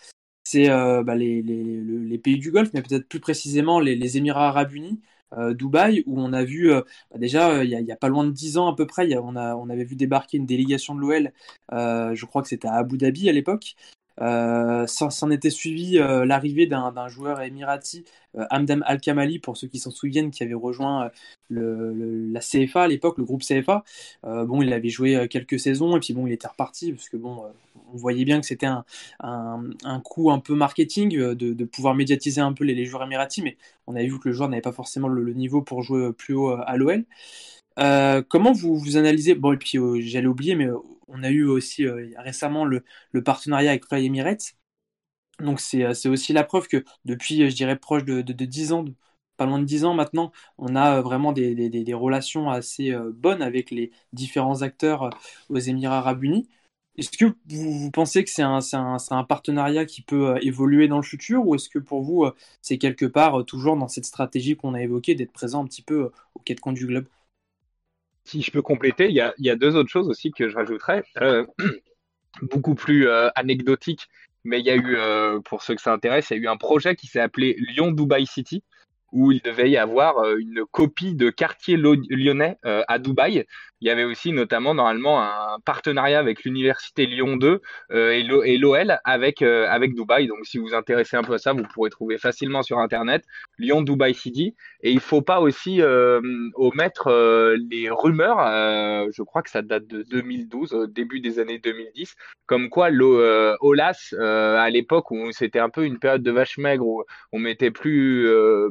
Speaker 3: C'est bah, les, pays du Golfe, mais peut-être plus précisément les, Émirats Arabes Unis. Dubaï, où on a vu euh, bah, déjà il y, a, pas loin de dix ans à peu près, on, on avait vu débarquer une délégation de l'OL, je crois que c'était à Abu Dhabi à l'époque, euh, s'en était suivi euh, l'arrivée d'un joueur émirati, euh, Hamdam Al-Kamali, pour ceux qui s'en souviennent, qui avait rejoint le, la CFA à l'époque, le groupe CFA. bon, il avait joué quelques saisons et puis bon, il était reparti parce que bon, on voyait bien que c'était un, coup un peu marketing de, pouvoir médiatiser un peu les, joueurs émiratis, mais on avait vu que le joueur n'avait pas forcément le, le, niveau pour jouer plus haut à l'OL. comment vous, vous analysez, bon, et puis j'allais oublier, mais on a eu aussi euh, récemment le, partenariat avec Fly Emirates. Donc euh, c'est aussi la preuve que depuis, euh, je dirais, proche de, de, 10 ans, pas loin de 10 ans maintenant, on a vraiment des, relations assez bonnes avec les différents acteurs aux Émirats arabes unis. Est-ce que vous, pensez que c'est un, un, partenariat qui peut évoluer dans le futur ou est-ce que pour vous, c'est quelque part toujours dans cette stratégie qu'on a évoquée d'être présent un petit peu au quai de du globe?
Speaker 5: Si je peux compléter, il y a, deux autres choses aussi que je rajouterais, euh, beaucoup plus euh, anecdotiques, mais il y a eu, euh, pour ceux que ça intéresse, il y a eu un projet qui s'est appelé Lyon-Dubai City, où il devait y avoir une copie de quartier lyonnais à Dubaï. Il y avait aussi notamment normalement un partenariat avec l'université Lyon 2 euh, et l'OL avec avec Dubaï. Donc si vous vous intéressez un peu à ça, vous pourrez trouver facilement sur internet Lyon Dubaï City. Et il faut pas aussi omettre les rumeurs. je crois que ça date de 2012, début des années 2010, comme quoi l'OLAS à l'époque où c'était un peu une période de vache maigre où on mettait plus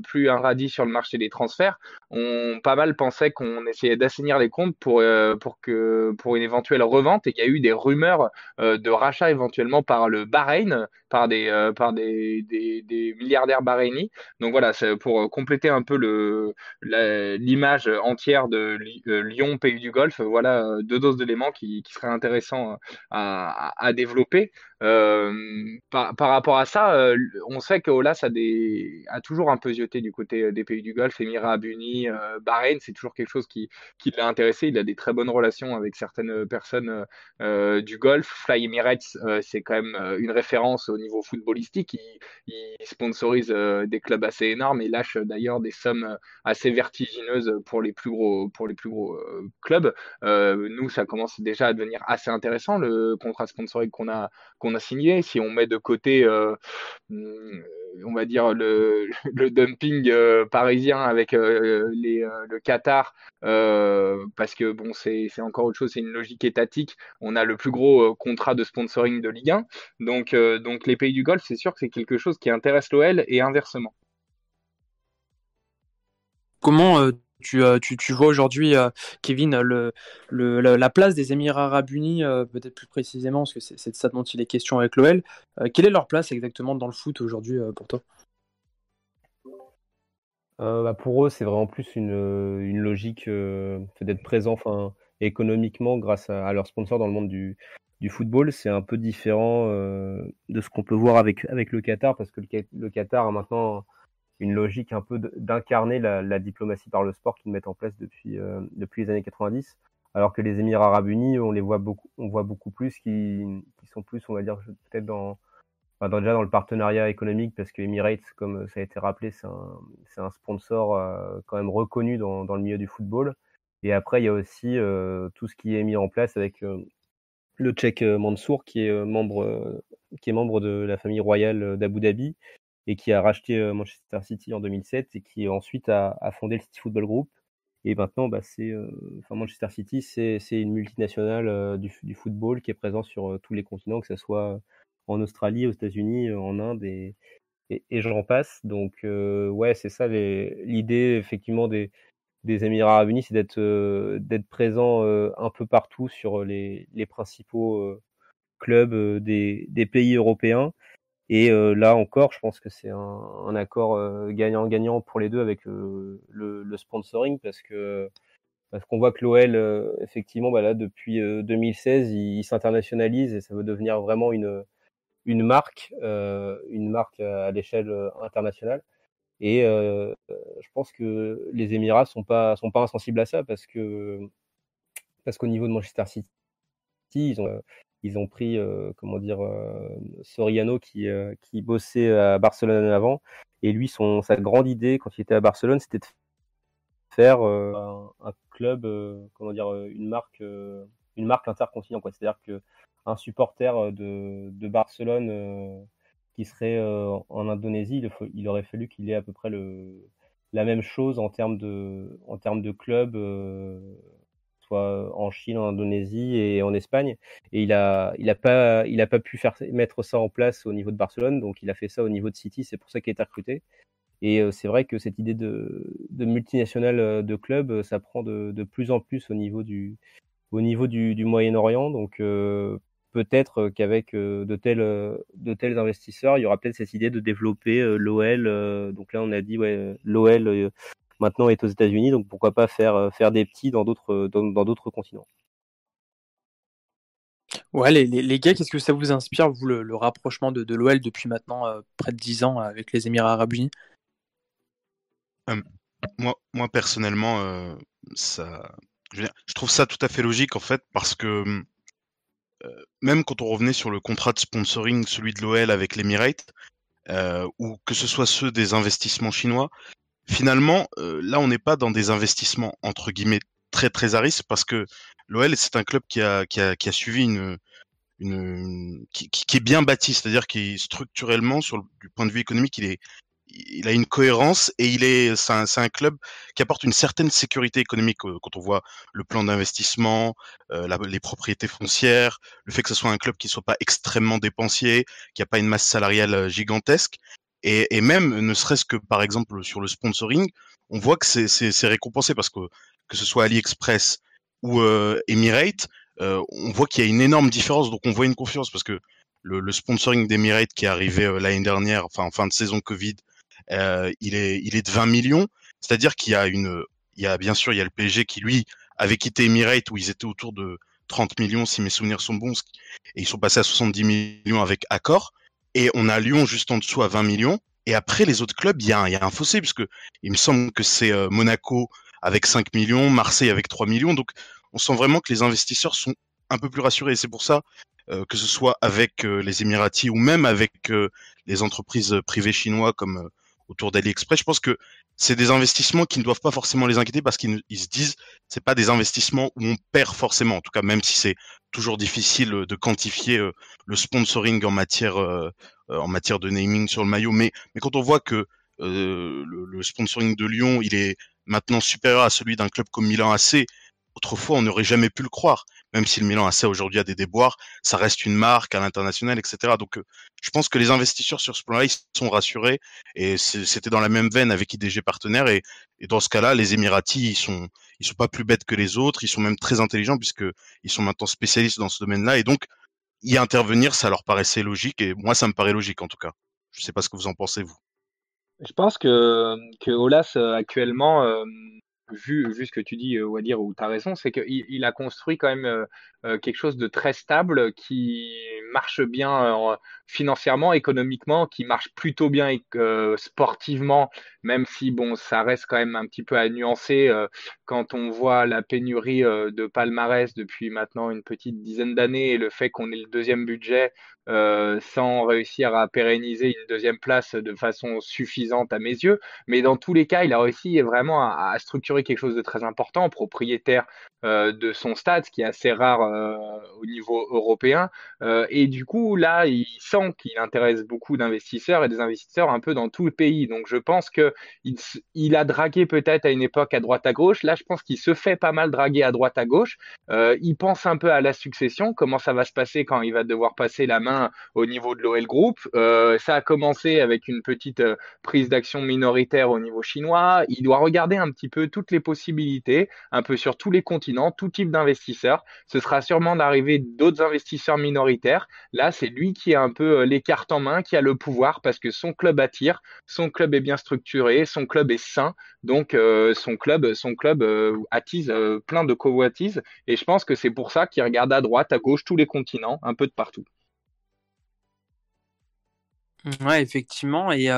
Speaker 5: plus un radis sur le marché des transferts, on pas mal pensait qu'on essayait d'assainir les comptes pour, euh, pour, que, pour une éventuelle revente et qu'il y a eu des rumeurs euh, de rachat éventuellement par le Bahreïn, par des, euh, par des, des, milliardaires bahreïnis. Donc voilà, c'est pour compléter un peu le, l'image entière de Lyon, pays du Golfe, voilà deux doses d'éléments qui, qui seraient intéressants à, à, développer. Par, par, rapport à ça, on sait que Olas a, des, a toujours un peu zioté du côté des pays du Golfe, Émirats Unis, euh, Bahreïn, c'est toujours quelque chose qui, qui l'a intéressé. Il a des très bonnes relations avec certaines personnes euh, du golf. Fly Emirates, euh, c'est quand même une référence au niveau footballistique. Il, sponsorise des clubs assez énormes et lâche d'ailleurs des sommes assez vertigineuses pour les plus gros, pour les plus gros clubs. nous, ça commence déjà à devenir assez intéressant le contrat sponsoring qu'on a signé. Si on met de côté on va dire le, le dumping euh, parisien avec euh, les, euh, le Qatar parce que bon c'est encore autre chose c'est une logique étatique. On a le plus gros contrat de sponsoring de Ligue 1 donc donc les pays du Golfe c'est sûr que c'est quelque chose qui intéresse l'OL et inversement.
Speaker 3: Comment tu, tu, vois aujourd'hui, Kevin, le, la, place des Émirats Arabes Unis, peut-être plus précisément, parce que c'est de ça dont il est question avec l'OL. quelle est leur place exactement dans le foot aujourd'hui pour toi?
Speaker 4: Bah, Pour eux, c'est vraiment plus une, une logique d'être présent économiquement grâce à, à leurs sponsors dans le monde du, du football. C'est un peu différent de ce qu'on peut voir avec, avec le Qatar, parce que le, le Qatar a maintenant une logique un peu d'incarner la, diplomatie par le sport qu'ils mettent en place depuis, euh, depuis les années 90. Alors que les Émirats Arabes Unis, on les voit beaucoup, on voit beaucoup plus qui, sont plus, on va dire, peut-être dans, enfin, déjà dans le partenariat économique, parce que Emirates, comme ça a été rappelé, c'est un, un, sponsor euh, quand même reconnu dans, dans, le milieu du football. Et après, il y a aussi euh, tout ce qui est mis en place avec le Tchèque Mansour, qui est membre, qui est membre de la famille royale d'Abu Dhabi, et qui a racheté euh, Manchester City en 2007 et qui ensuite a, fondé le City Football Group. Et maintenant, bah, c'est, euh, enfin, Manchester City, c'est, une multinationale euh, du, football qui est présente sur tous les continents, que ce soit en Australie, aux États-Unis, en Inde et, et, j'en passe. Donc, ouais, c'est ça l'idée, effectivement, des, des Émirats Arabes Unis, c'est d'être d'être présent un peu partout sur les, les principaux clubs des, des, pays européens. Et là encore, je pense que c'est un, accord gagnant-gagnant pour les deux avec le, sponsoring parce que parce qu'on voit que l'OL, effectivement, bah là, depuis 2016, il s'internationalise et ça veut devenir vraiment une, une marque, euh, une marque à l'échelle euh, internationale. Et euh, je pense que les Émirats sont pas sont pas insensibles à ça parce que parce qu'au niveau de Manchester City, ils ont ils ont pris comment dire Soriano qui qui bossait à Barcelone avant. Et lui son sa grande idée quand il était à Barcelone c'était de faire un, club comment dire une marque une marque intercontinent quoi. C'est-à-dire que un supporter euh, de, de Barcelone euh, qui serait euh, en Indonésie, il, il aurait fallu qu'il ait à peu près le, la même chose en termes de, en termes de club, en Chine, en Indonésie et en Espagne. Et il a, il a pas, il a pas pu faire mettre ça en place au niveau de Barcelone, donc il a fait ça au niveau de City. C'est pour ça qu'il été recruté. Et c'est vrai que cette idée de, multinationale de club, ça prend de, plus en plus au niveau du, au niveau du Moyen-Orient. Donc peut-être qu'avec de tels de tels investisseurs, il y aura peut-être cette idée de développer l'OL. donc là, on a dit ouais, l'OL maintenant est aux États-Unis, donc pourquoi pas faire faire des petits dans d'autres dans d'autres continents.
Speaker 3: Ouais, les, les, gars, qu'est-ce que ça vous inspire, vous, le, rapprochement de, de l'OL depuis maintenant près de 10 ans avec les Émirats Arabes Unis?
Speaker 7: Moi, moi, personnellement, ça, je, je, trouve ça tout à fait logique en fait parce que euh, même quand on revenait sur le contrat de sponsoring, celui de l'OL avec l'Emirate, euh, ou que ce soit ceux des investissements chinois, finalement, euh, là, on n'est pas dans des investissements entre guillemets très très à risque parce que l'OL, c'est un club qui a, qui a, qui a suivi une, une qui, qui, est bien bâti, c'est-à-dire qui structurellement, sur le, du point de vue économique, il est il a une cohérence et il est, c'est un, un, club qui apporte une certaine sécurité économique euh, quand on voit le plan d'investissement, euh, les propriétés foncières, le fait que ce soit un club qui soit pas extrêmement dépensier, qui a pas une masse salariale euh, gigantesque, et, et même ne serait-ce que par exemple sur le sponsoring, on voit que c'est récompensé parce que que ce soit AliExpress ou euh, Emirate, euh, on voit qu'il y a une énorme différence, donc on voit une confiance parce que le, le sponsoring d'Emirate qui est arrivé l'année dernière, enfin en fin de saison Covid, euh, il est il est de 20 millions, c'est-à-dire qu'il y a une il y a bien sûr il y a le PSG qui lui avait quitté Emirates où ils étaient autour de 30 millions si mes souvenirs sont bons et ils sont passés à 70 millions avec Accor et on a Lyon juste en dessous à 20 millions. Et après les autres clubs il y a un, fossé puisque il me semble que c'est euh, Monaco avec 5 millions, Marseille avec 3 millions. Donc on sent vraiment que les investisseurs sont un peu plus rassurés. C'est pour ça euh, que ce soit avec euh, les Émiratis ou même avec les entreprises privées chinois comme autour d'AliExpress. Je pense que c'est des investissements qui ne doivent pas forcément les inquiéter parce qu'ils se disent c'est pas des investissements où on perd forcément. En tout cas, même si c'est toujours difficile de quantifier euh, le sponsoring en matière euh, en de naming sur le maillot, mais mais quand on voit que euh, le, sponsoring de Lyon il est maintenant supérieur à celui d'un club comme Milan AC, autrefois on n'aurait jamais pu le croire même si le Milan AC aujourd'hui a des déboires, ça reste une marque à l'international, etc. Donc, euh, je pense que les investisseurs sur ce plan-là, ils sont rassurés et c'était dans la même veine avec IDG partenaire et, dans ce cas-là, les Émiratis, ils sont, ils sont pas plus bêtes que les autres, ils sont même très intelligents puisque ils sont maintenant spécialistes dans ce domaine-là et donc y intervenir, ça leur paraissait logique et moi, ça me paraît logique en tout cas. Je sais pas ce que vous en pensez vous.
Speaker 5: Je pense que, que Olas euh, actuellement euh, vu, vu ce que tu dis, euh, Wadir, ou tu as raison, c'est qu'il il a construit quand même euh, euh, quelque chose de très stable qui marche bien financièrement, économiquement, qui marche plutôt bien sportivement, même si bon, ça reste quand même un petit peu à nuancer quand on voit la pénurie de palmarès depuis maintenant une petite dizaine d'années et le fait qu'on ait le deuxième budget euh, sans réussir à pérenniser une deuxième place de façon suffisante à mes yeux. Mais dans tous les cas, il a réussi vraiment à structurer quelque chose de très important, propriétaire de son stade, ce qui est assez rare au niveau européen. et du coup, là, il sent qu'il intéresse beaucoup d'investisseurs et des investisseurs un peu dans tout le pays. Donc, je pense que il, a dragué peut-être à une époque à droite à gauche. Là, je pense qu'il se fait pas mal draguer à droite à gauche. il pense un peu à la succession, comment ça va se passer quand il va devoir passer la main au niveau de l'OL Group? ça a commencé avec une petite prise d'action minoritaire au niveau chinois. Il doit regarder un petit peu toutes les possibilités, un peu sur tous les continents, tout type d'investisseurs. Ce sera sûrement d'arriver d'autres investisseurs minoritaires. Là, c'est lui qui a un peu euh, les cartes en main, qui a le pouvoir parce que son club attire, son club est bien structuré, son club est sain. Donc euh, son club, son club euh, attise plein de convoitises. Et je pense que c'est pour ça qu'il regarde à droite, à gauche, tous les continents, un peu de partout.
Speaker 3: Ouais, effectivement. Et,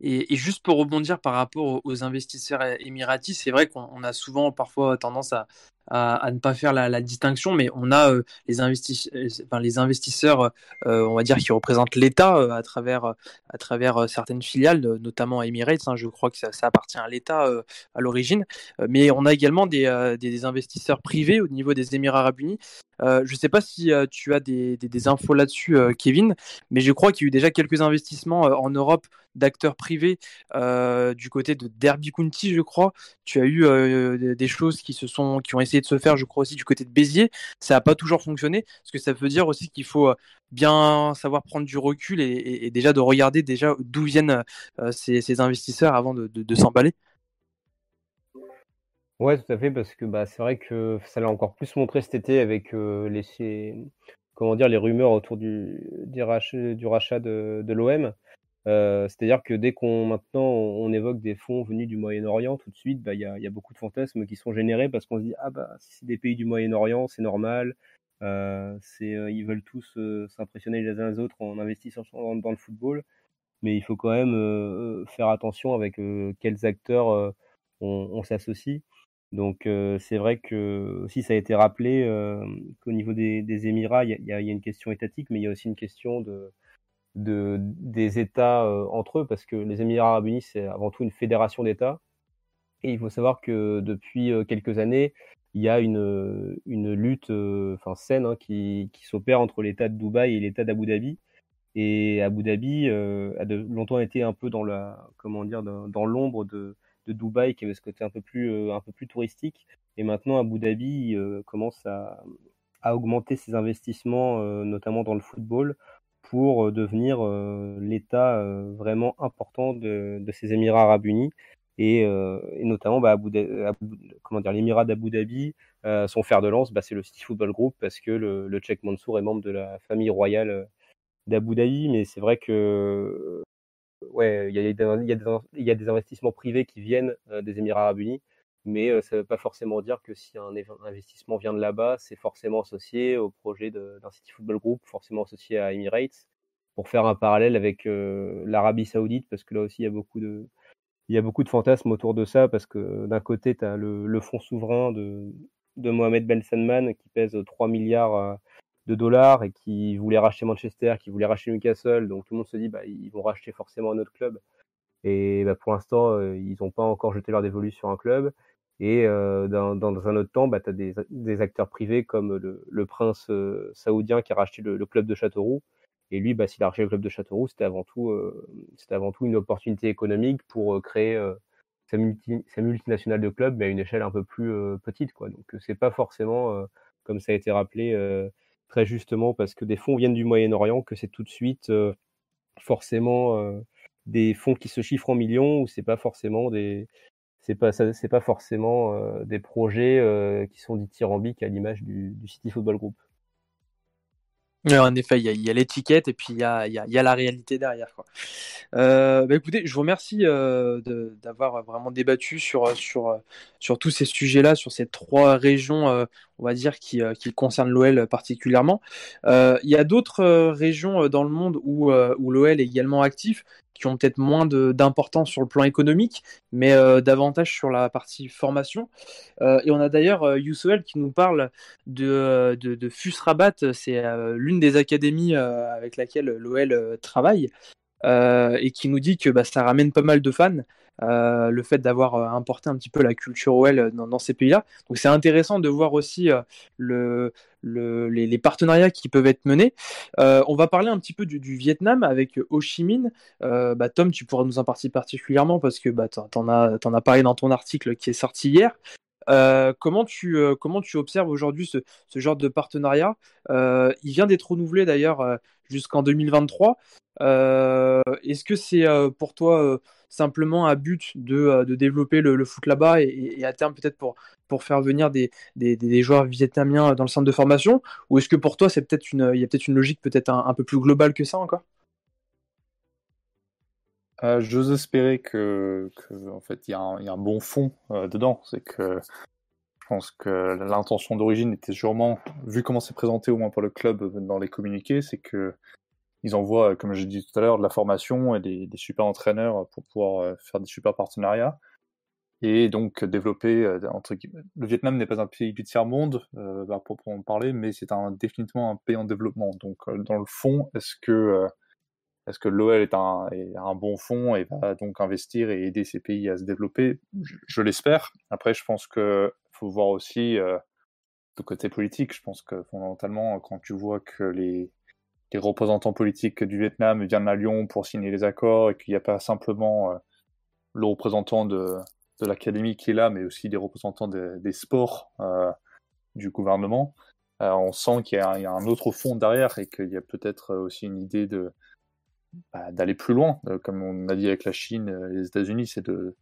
Speaker 3: et, juste pour rebondir par rapport aux, investisseurs émiratis, c'est vrai qu'on a souvent parfois tendance à, à, ne pas faire la, distinction, mais on a euh, les, enfin, les, investisseurs, euh, on va dire, qui représentent l'État euh, à travers, à travers certaines filiales, notamment Emirates. Hein, je crois que ça, appartient à l'État à l'origine. mais on a également des, des, investisseurs privés au niveau des Émirats arabes unis. je ne sais pas si tu as des, des infos là-dessus, Kevin, mais je crois qu'il y a eu déjà quelques investissements en Europe d'acteurs privés euh, du côté de Derby County, je crois. Tu as eu euh, des choses qui se sont, qui ont essayé de se faire, je crois aussi du côté de Béziers. Ça n'a pas toujours fonctionné, parce que ça veut dire aussi qu'il faut euh, bien savoir prendre du recul et, déjà de regarder déjà d'où viennent ces, investisseurs avant de, s'emballer.
Speaker 4: Ouais, tout à fait, parce que bah, c'est vrai que ça l'a encore plus montré cet été avec les, comment dire, les rumeurs autour du, du rachat, de, de l'OM. Euh, c'est-à-dire que dès qu'on maintenant on évoque des fonds venus du Moyen-Orient, tout de suite, bah, il y, a, y, a, beaucoup de fantasmes qui sont générés parce qu'on se dit ah bah si c'est des pays du Moyen-Orient, c'est normal. Euh, euh, ils veulent tous s'impressionner les uns les autres en investissant dans, le football, mais il faut quand même faire attention avec quels acteurs on, s'associe. Donc c'est vrai que aussi ça a été rappelé qu'au niveau des, Émirats, il y, a une question étatique, mais il y a aussi une question de de, des États euh, entre eux, parce que les Émirats arabes unis, c'est avant tout une fédération d'États. Et il faut savoir que depuis euh, quelques années, il y a une, une lutte euh, enfin, saine hein, qui, qui s'opère entre l'État de Dubaï et l'État d'Abu Dhabi. Et Abu Dhabi a de, longtemps été un peu dans la comment dire dans, l'ombre de, de Dubaï qui avait ce côté un peu plus un peu plus touristique. Et maintenant Abu Dhabi commence à, à augmenter ses investissements, notamment dans le football, pour devenir l'État vraiment important de, ces Émirats arabes unis. Et, notamment bah, comment dire, l'Émirat d'Abu Dhabi, son fer de lance, bah, c'est le City Football Group parce que le, le Tchèque Mansour est membre de la famille royale d'Abu Dhabi. Mais c'est vrai que ouais, il y, y, y, a des investissements privés qui viennent des Émirats arabes unis mais ça ne veut pas forcément dire que si un investissement vient de là-bas, c'est forcément associé au projet d'un City Football Group, forcément associé à Emirates, pour faire un parallèle avec l'Arabie Saoudite, parce que là aussi il y a beaucoup de, il y a beaucoup de fantasmes autour de ça, parce que d'un côté, tu as le, fonds souverain de, de Mohamed Ben Salman qui pèse 3 milliards de dollars et qui voulait racheter Manchester, qui voulait racheter Newcastle, donc tout le monde se dit bah, ils vont racheter forcément un autre club. Et bah, pour l'instant, ils n'ont pas encore jeté leur dévolu sur un club. Et dans, dans, un autre temps, bah, tu as des, acteurs privés comme le, prince saoudien qui a racheté le, club de Châteauroux. Et lui, bah, s'il a racheté le club de Châteauroux, c'était avant, tout, c'était avant tout une opportunité économique pour créer sa, multi, sa, multinationale de clubs, mais à une échelle un peu plus petite. Quoi. Donc, c'est pas forcément, comme ça a été rappelé très justement, parce que des fonds viennent du Moyen-Orient, que c'est tout de suite forcément des fonds qui se chiffrent en millions, ou c'est pas forcément des, c'est pas c'est pas forcément euh, des projets euh, qui sont dithyrambiques à l'image du, City Football Group.
Speaker 3: en effet, il y a, l'étiquette et puis il y a, la réalité derrière. Euh, bah écoutez, je vous remercie d'avoir vraiment débattu sur, tous ces sujets-là, sur ces trois régions, on va dire, qui, concernent l'OL particulièrement. Il y a d'autres régions dans le monde où l'OL est également actif qui ont peut-être moins d'importance sur le plan économique, mais euh, davantage sur la partie formation. Euh, et on a d'ailleurs euh, qui nous parle de, de, de c'est l'une des académies avec laquelle l'OL travaille, et qui nous dit que bah, ça ramène pas mal de fans. Le fait d'avoir importé un petit peu la culture OL dans, ces pays-là. Donc c'est intéressant de voir aussi le, les, partenariats qui peuvent être menés. on va parler un petit peu du, Vietnam avec Ho Chi Minh. Bah, Tom, tu pourras nous en parler particulièrement parce que bah, tu en as parlé dans ton article qui est sorti hier. Euh, comment, tu, euh, comment tu observes aujourd'hui ce, genre de partenariat? Euh, Il vient d'être renouvelé d'ailleurs jusqu'en 2023. Est-ce que c'est pour toi simplement un but de, développer le, foot là-bas et, à terme peut-être pour, faire venir des, joueurs vietnamiens dans le centre de formation? Ou est-ce que pour toi c'est peut-être une, il y a peut-être une logique peut-être un, peu plus globale que ça encore?
Speaker 6: Euh, J'ose espérer que, en fait, il y, a un bon fond euh, dedans. C'est que je pense que l'intention d'origine était sûrement, vu comment c'est présenté au moins pour le club dans les communiqués, c'est que ils envoient, comme j'ai dit tout à l'heure, de la formation et des, super entraîneurs pour pouvoir euh, faire des super partenariats et donc développer entre le Vietnam n'est pas un pays du tiers monde euh, bah, pour en parler mais c'est un définitivement un pays en développement donc dans le fond est-ce que est-ce que l'OL est un, bon fond et va donc investir et aider ces pays à se développer? Je, l'espère. Après, je pense qu'il faut voir aussi euh, le côté politique. Je pense que fondamentalement, quand tu vois que les, représentants politiques du Vietnam viennent à Lyon pour signer les accords et qu'il n'y a pas simplement euh, le représentant de, l'académie qui est là, mais aussi des représentants des sports euh, du gouvernement, on sent qu'il y, y, a un autre fond derrière et qu'il y a peut-être aussi une idée de bah, d'aller plus loin, euh, comme on a dit avec la Chine et les États-Unis, c'est de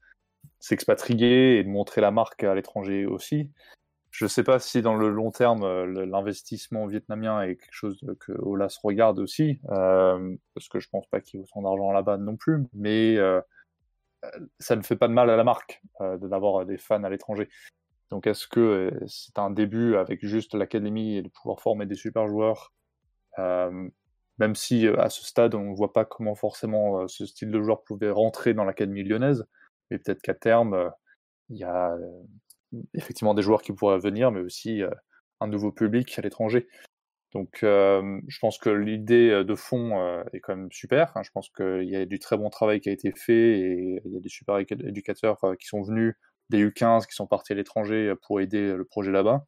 Speaker 6: s'expatrier et de montrer la marque à l'étranger aussi. Je ne sais pas si dans le long terme, euh, l'investissement vietnamien est quelque chose que Olas regarde aussi, euh, parce que je pense pas qu'il y ait autant d'argent là-bas non plus, mais ça ne fait pas de mal à la marque d'avoir des fans à l'étranger. Donc est-ce que c'est un début avec juste l'académie et de pouvoir former des super joueurs même si euh, à ce stade, on ne voit pas comment forcément euh, ce style de joueur pouvait rentrer dans l'académie lyonnaise. Mais peut-être qu'à terme, euh, il y a effectivement des joueurs qui pourraient venir, mais aussi un nouveau public à l'étranger. Donc, je pense que l'idée de fond est quand même super. Je pense qu'il y a du très bon travail qui a été fait et il y a des super éducateurs qui sont venus, des U15 qui sont partis à l'étranger pour aider le projet là-bas.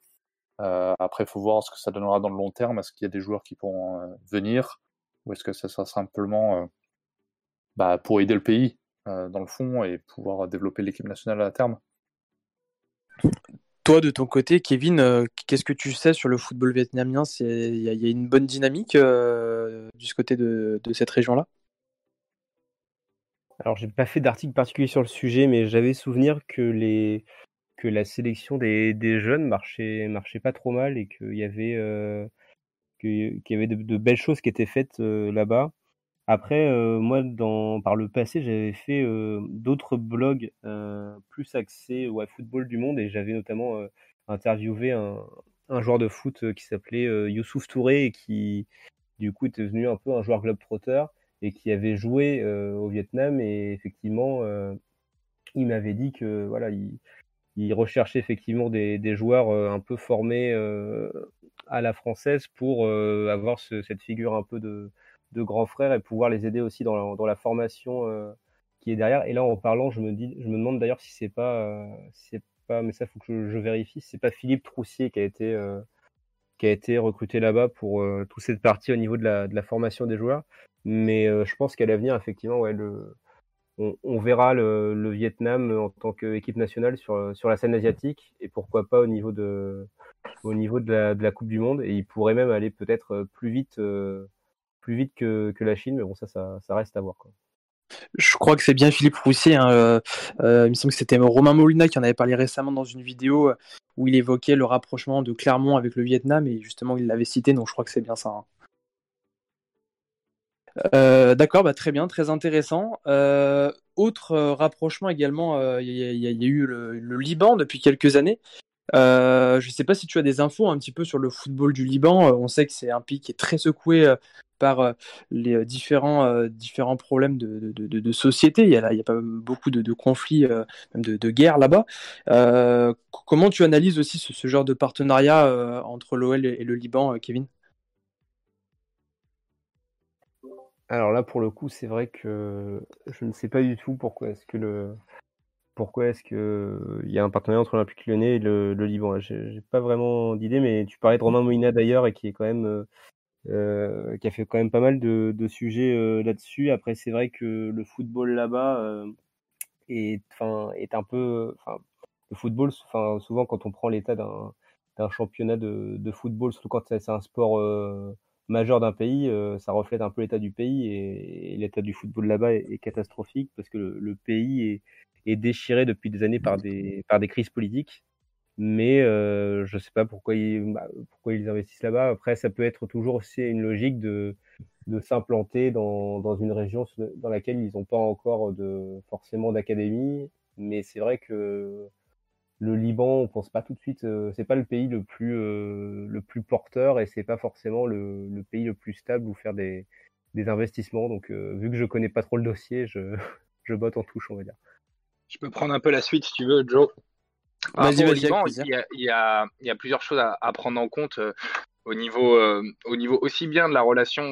Speaker 6: Après, il faut voir ce que ça donnera dans le long terme. Est-ce qu'il y a des joueurs qui pourront venir? Ou est-ce que ça sera simplement euh, bah, pour aider le pays euh, dans le fond et pouvoir développer l'équipe nationale à terme?
Speaker 3: Toi, de ton côté, Kevin, euh, qu'est-ce que tu sais sur le football vietnamien? Il y, a une bonne dynamique du côté de, cette région-là?
Speaker 4: Alors, j'ai pas fait d'article particulier sur le sujet, mais j'avais souvenir que, les, que la sélection des, jeunes marchait, marchait pas trop mal et qu'il y avait qu'il y avait de, belles choses qui étaient faites là-bas. Après, moi, dans, par le passé, j'avais fait d'autres blogs plus axés au football du monde et j'avais notamment interviewé un, joueur de foot qui s'appelait Youssouf Touré et qui, du coup, était devenu un peu un joueur globe-trotter et qui avait joué au Vietnam et effectivement, il m'avait dit que voilà, il, recherchait effectivement des, des joueurs un peu formés à la française pour euh, avoir cette figure un peu de, grand frère et pouvoir les aider aussi dans la, formation euh, qui est derrière. Et là, en parlant, je me, dis, je me demande d'ailleurs si c'est pas, euh, pas, mais ça faut que je, vérifie, c'est pas Philippe Troussier qui a été, qui a été recruté là-bas pour toute cette partie au niveau de la, de la formation des joueurs. Mais je pense qu'à l'avenir, effectivement, ouais, le, on, verra le, Vietnam en tant qu'équipe nationale sur, la scène asiatique et pourquoi pas au niveau de, la, Coupe du Monde et il pourrait même aller peut-être euh, plus vite, euh, que, la Chine, mais bon, ça, ça, reste à voir.
Speaker 3: Je crois que c'est bien Philippe Roussier. Hein, euh, il me semble que c'était Romain Molina qui en avait parlé récemment dans une vidéo où il évoquait le rapprochement de Clermont avec le Vietnam et justement il l'avait cité, donc je crois que c'est bien ça. Hein. D'accord, bah, très bien, très intéressant. autre rapprochement également, il y, a eu le, Liban depuis quelques années. Euh, je ne sais pas si tu as des infos un petit peu sur le football du Liban. Euh, on sait que c'est un pays qui est très secoué euh, par les différents, problèmes de, société. Il y, a, il y a pas beaucoup de, conflits, même de, guerres là-bas. comment tu analyses aussi ce, genre de partenariat entre l'OL et le Liban, Kevin?
Speaker 4: Alors là, pour le coup, c'est vrai que je ne sais pas du tout pourquoi est-ce que le pourquoi est-ce que il y a un partenariat entre l'Olympique Lyonnais et le, le Liban. J'ai pas vraiment d'idée, mais tu parlais de Romain Moïna d'ailleurs et qui est quand même euh, qui a fait quand même pas mal de, sujets euh, là-dessus. Après, c'est vrai que le football là-bas euh, est, un peu, le football, souvent quand on prend l'état d'un d'un championnat de, de football, surtout quand c'est un sport majeur d'un pays, euh, ça reflète un peu l'état du pays et, l'état du football là-bas est, catastrophique parce que le, pays est, est, déchiré depuis des années par des, par des crises politiques. Mais euh, je ne sais pas pourquoi ils, bah, pourquoi ils investissent là-bas. Après, ça peut être toujours aussi une logique de, de s'implanter dans, dans une région dans laquelle ils n'ont pas encore de, forcément d'académie. Mais c'est vrai que le Liban, on pense pas tout de suite, euh, c'est pas le pays le plus euh, le plus porteur et c'est pas forcément le, le, pays le plus stable où faire des, des investissements. Donc, euh, vu que je connais pas trop le dossier, je, je botte en touche, on va dire.
Speaker 5: Je peux prendre un peu la suite si tu veux, Joe. Vas-y, vas-y. Il y, a, il, y a, il y a plusieurs choses à, à prendre en compte au niveau, au niveau aussi bien de la relation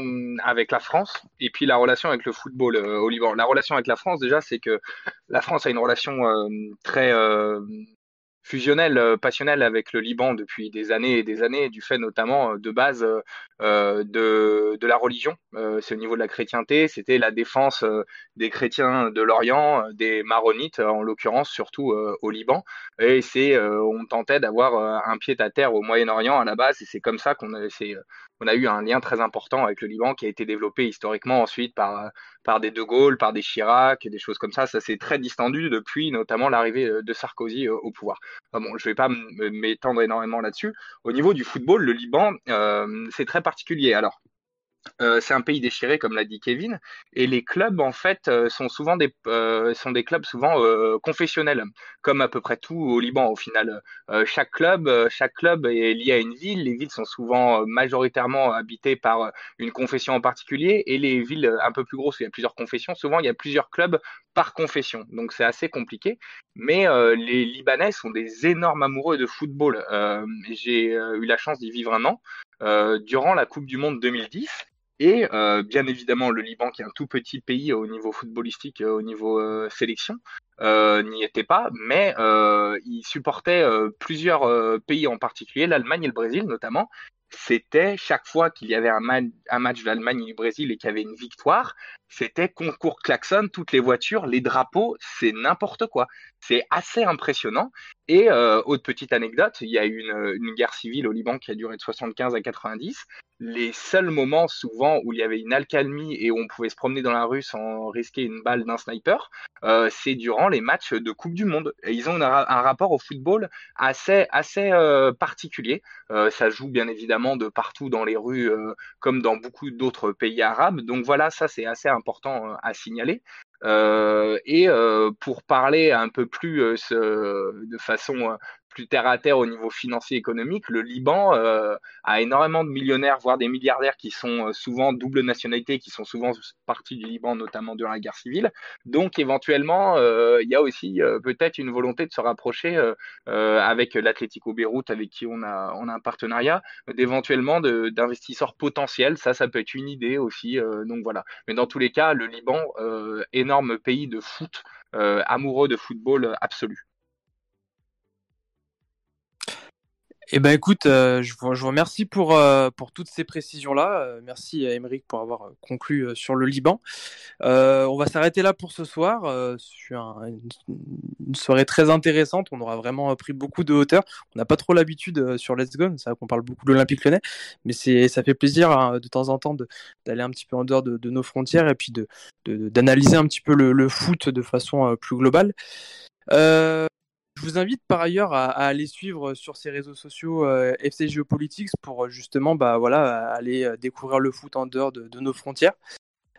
Speaker 5: avec la France et puis la relation avec le football au Liban. La relation avec la France, déjà, c'est que la France a une relation très fusionnel, euh, passionnel avec le Liban depuis des années et des années, du fait notamment euh, de base euh, de, la religion. c'est au niveau de la chrétienté, c'était la défense des chrétiens de l'Orient, des maronites en l'occurrence, surtout au Liban. Et c'est, on tentait d'avoir un pied à terre au Moyen-Orient à la base, et c'est comme ça qu'on a, on a eu un lien très important avec le Liban qui a été développé historiquement ensuite par, par des De Gaulle, par des Chirac, et des choses comme ça. Ça s'est très distendu depuis notamment l'arrivée de Sarkozy au pouvoir. je ne vais pas m'étendre énormément là-dessus. Au niveau du football, le Liban, euh, c'est très particulier. Alors, euh, c'est un pays déchiré, comme l'a dit Kevin, et les clubs en fait euh, sont souvent des euh, sont des clubs souvent confessionnels, comme à peu près tout au Liban au final. chaque club chaque club est lié à une ville. Les villes sont souvent majoritairement habitées par une confession en particulier, et les villes un peu plus grosses où il y a plusieurs confessions, souvent il y a plusieurs clubs par confession. Donc c'est assez compliqué. Mais les Libanais sont des énormes amoureux de football. J'ai eu la chance d'y vivre un an. Durant la Coupe du Monde 2010 et euh, bien évidemment, le Liban, qui est un tout petit pays au niveau footballistique, euh, au niveau euh, sélection, n'y était pas, mais il supportait plusieurs pays en particulier, l'Allemagne et le Brésil notamment. C'était chaque fois qu'il y avait un, match de l'Allemagne et du Brésil et qu'il y avait une victoire, c'était concours klaxon, toutes les voitures, les drapeaux, c'est n'importe quoi. C'est assez impressionnant. Et euh, autre petite anecdote, il y a eu une, guerre civile au Liban qui a duré de 75 à 90. Les seuls moments souvent où il y avait une accalmie et où on pouvait se promener dans la rue sans risquer une balle d'un sniper, euh, c'est durant les matchs de Coupe du Monde. Et ils ont un, rapport au football assez, assez euh, particulier. Ça joue bien évidemment de partout dans les rues, euh, comme dans beaucoup d'autres pays arabes. Donc voilà, ça c'est assez important à signaler. Euh, et euh, pour parler un peu plus euh, de façon plus terre à terre au niveau financier économique, le Liban euh, a énormément de millionnaires, voire des milliardaires qui sont euh, souvent double nationalité, qui sont souvent partis du Liban, notamment durant la guerre civile. Donc éventuellement, euh, il y a aussi peut-être une volonté de se rapprocher avec l'Atlético Beyrouth, avec qui on a, on a un partenariat, d'éventuellement d'investisseurs potentiels. Ça, ça peut être une idée aussi. donc voilà. Mais dans tous les cas, le Liban, énorme pays de foot, amoureux de football absolu.
Speaker 3: Eh ben écoute, euh, je, vous, remercie pour, euh, pour toutes ces précisions-là. Euh, merci à Émeric pour avoir conclu sur le Liban. on va s'arrêter là pour ce soir. un, une, soirée très intéressante. On aura vraiment pris beaucoup de hauteur. On n'a pas trop l'habitude sur Let's Go, c'est vrai qu'on parle beaucoup de l'Olympique Lyonnais, mais c'est ça fait plaisir hein, de temps en temps d'aller un petit peu en dehors de, nos frontières et puis d'analyser de, un petit peu le, le foot de façon plus globale. Euh, je vous invite par ailleurs à, aller suivre sur ces réseaux sociaux euh, FC Geopolitics pour euh, justement bah, voilà, aller euh, découvrir le foot en dehors de, nos frontières.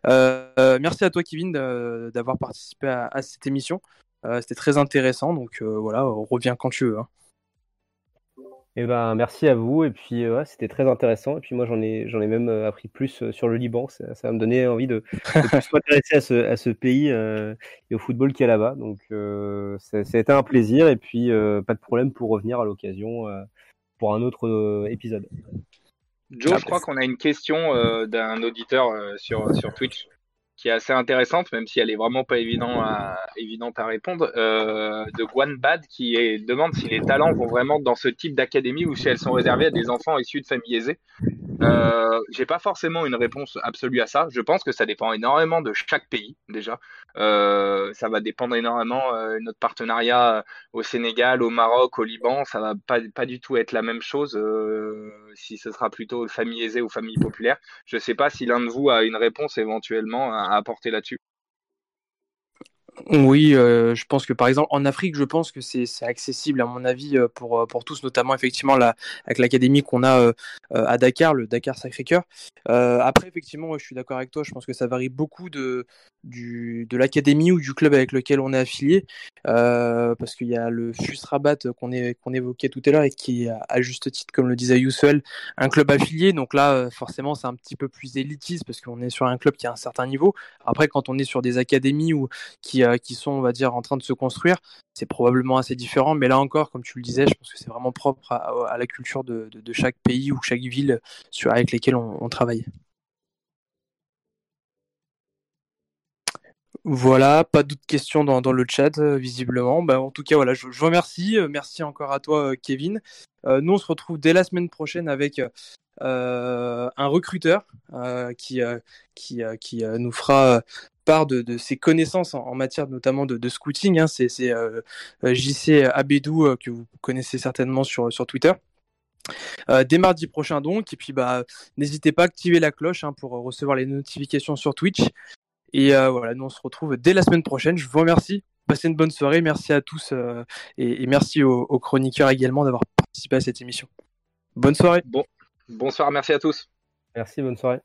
Speaker 3: Euh, merci à toi Kevin d'avoir participé à, cette émission. Euh, C'était très intéressant, donc voilà, on revient quand tu veux. Hein.
Speaker 4: Eh ben, merci à vous. Et puis, ouais, c'était très intéressant. Et puis, moi, j'en ai, j'en ai même appris plus sur le Liban. Ça, ça va me donner envie de, de plus m'intéresser à ce, à ce pays euh, et au football qu'il y a là-bas. Donc, euh, ça, a été un plaisir. Et puis, euh, pas de problème pour revenir à l'occasion pour un autre épisode.
Speaker 5: Joe, je crois qu'on a une question euh, d'un auditeur euh, sur, sur Twitch qui est assez intéressante, même si elle est vraiment pas évident à, évidente à répondre, euh, de Guan Bad qui demande si les talents vont vraiment dans ce type d'académie ou si elles sont réservées à des enfants issus de familles aisées. Euh, J'ai pas forcément une réponse absolue à ça. Je pense que ça dépend énormément de chaque pays déjà. Euh, ça va dépendre énormément euh, notre partenariat au Sénégal, au Maroc, au Liban. Ça va pas, pas du tout être la même chose si ce sera plutôt famille aisée ou famille populaire. Je sais pas si l'un de vous a une réponse éventuellement à, à apporter là-dessus.
Speaker 3: Oui, euh, je pense que par exemple en Afrique, je pense que c'est accessible à mon avis euh, pour, euh, pour tous, notamment effectivement avec l'académie qu'on a à Dakar, le Dakar Sacré-Cœur. Après, effectivement, je suis d'accord avec toi, je pense que ça varie beaucoup de, de l'académie ou du club avec lequel on est affilié, parce qu'il y a le FUS Rabat qu'on qu'on évoquait tout à l'heure et qui est à, juste titre, comme le disait Youssel, un club affilié. Donc là, forcément, c'est un petit peu plus élitiste parce qu'on est sur un club qui a un certain niveau. Après, quand on est sur des académies ou qui, euh, qui sont, on va dire, en train de se construire, c'est probablement assez différent. Mais là encore, comme tu le disais, je pense que c'est vraiment propre à, la culture de, chaque pays ou chaque ville sur, avec lesquels on, travaille. Voilà, pas d'autres questions dans, le chat, euh, visiblement. Bah, en tout cas, voilà, je, vous remercie. Euh, Merci encore à toi, Kevin. Nous, on se retrouve dès la semaine prochaine avec un recruteur qui, qui, qui nous fera part de, de ses connaissances en, en matière notamment de, de scouting. Hein. C'est c'est, euh, euh, JC Abedou euh, que vous connaissez certainement sur, sur Twitter. Euh, dès mardi prochain donc, et puis bah n'hésitez pas à activer la cloche hein, pour recevoir les notifications sur Twitch. Et euh, voilà, nous on se retrouve dès la semaine prochaine. Je vous remercie. Passez une bonne soirée. Merci à tous euh, et, et merci aux, aux chroniqueurs également d'avoir participé à cette émission. Bonne soirée.
Speaker 5: Bon, bonsoir, merci à tous.
Speaker 4: Merci, bonne soirée.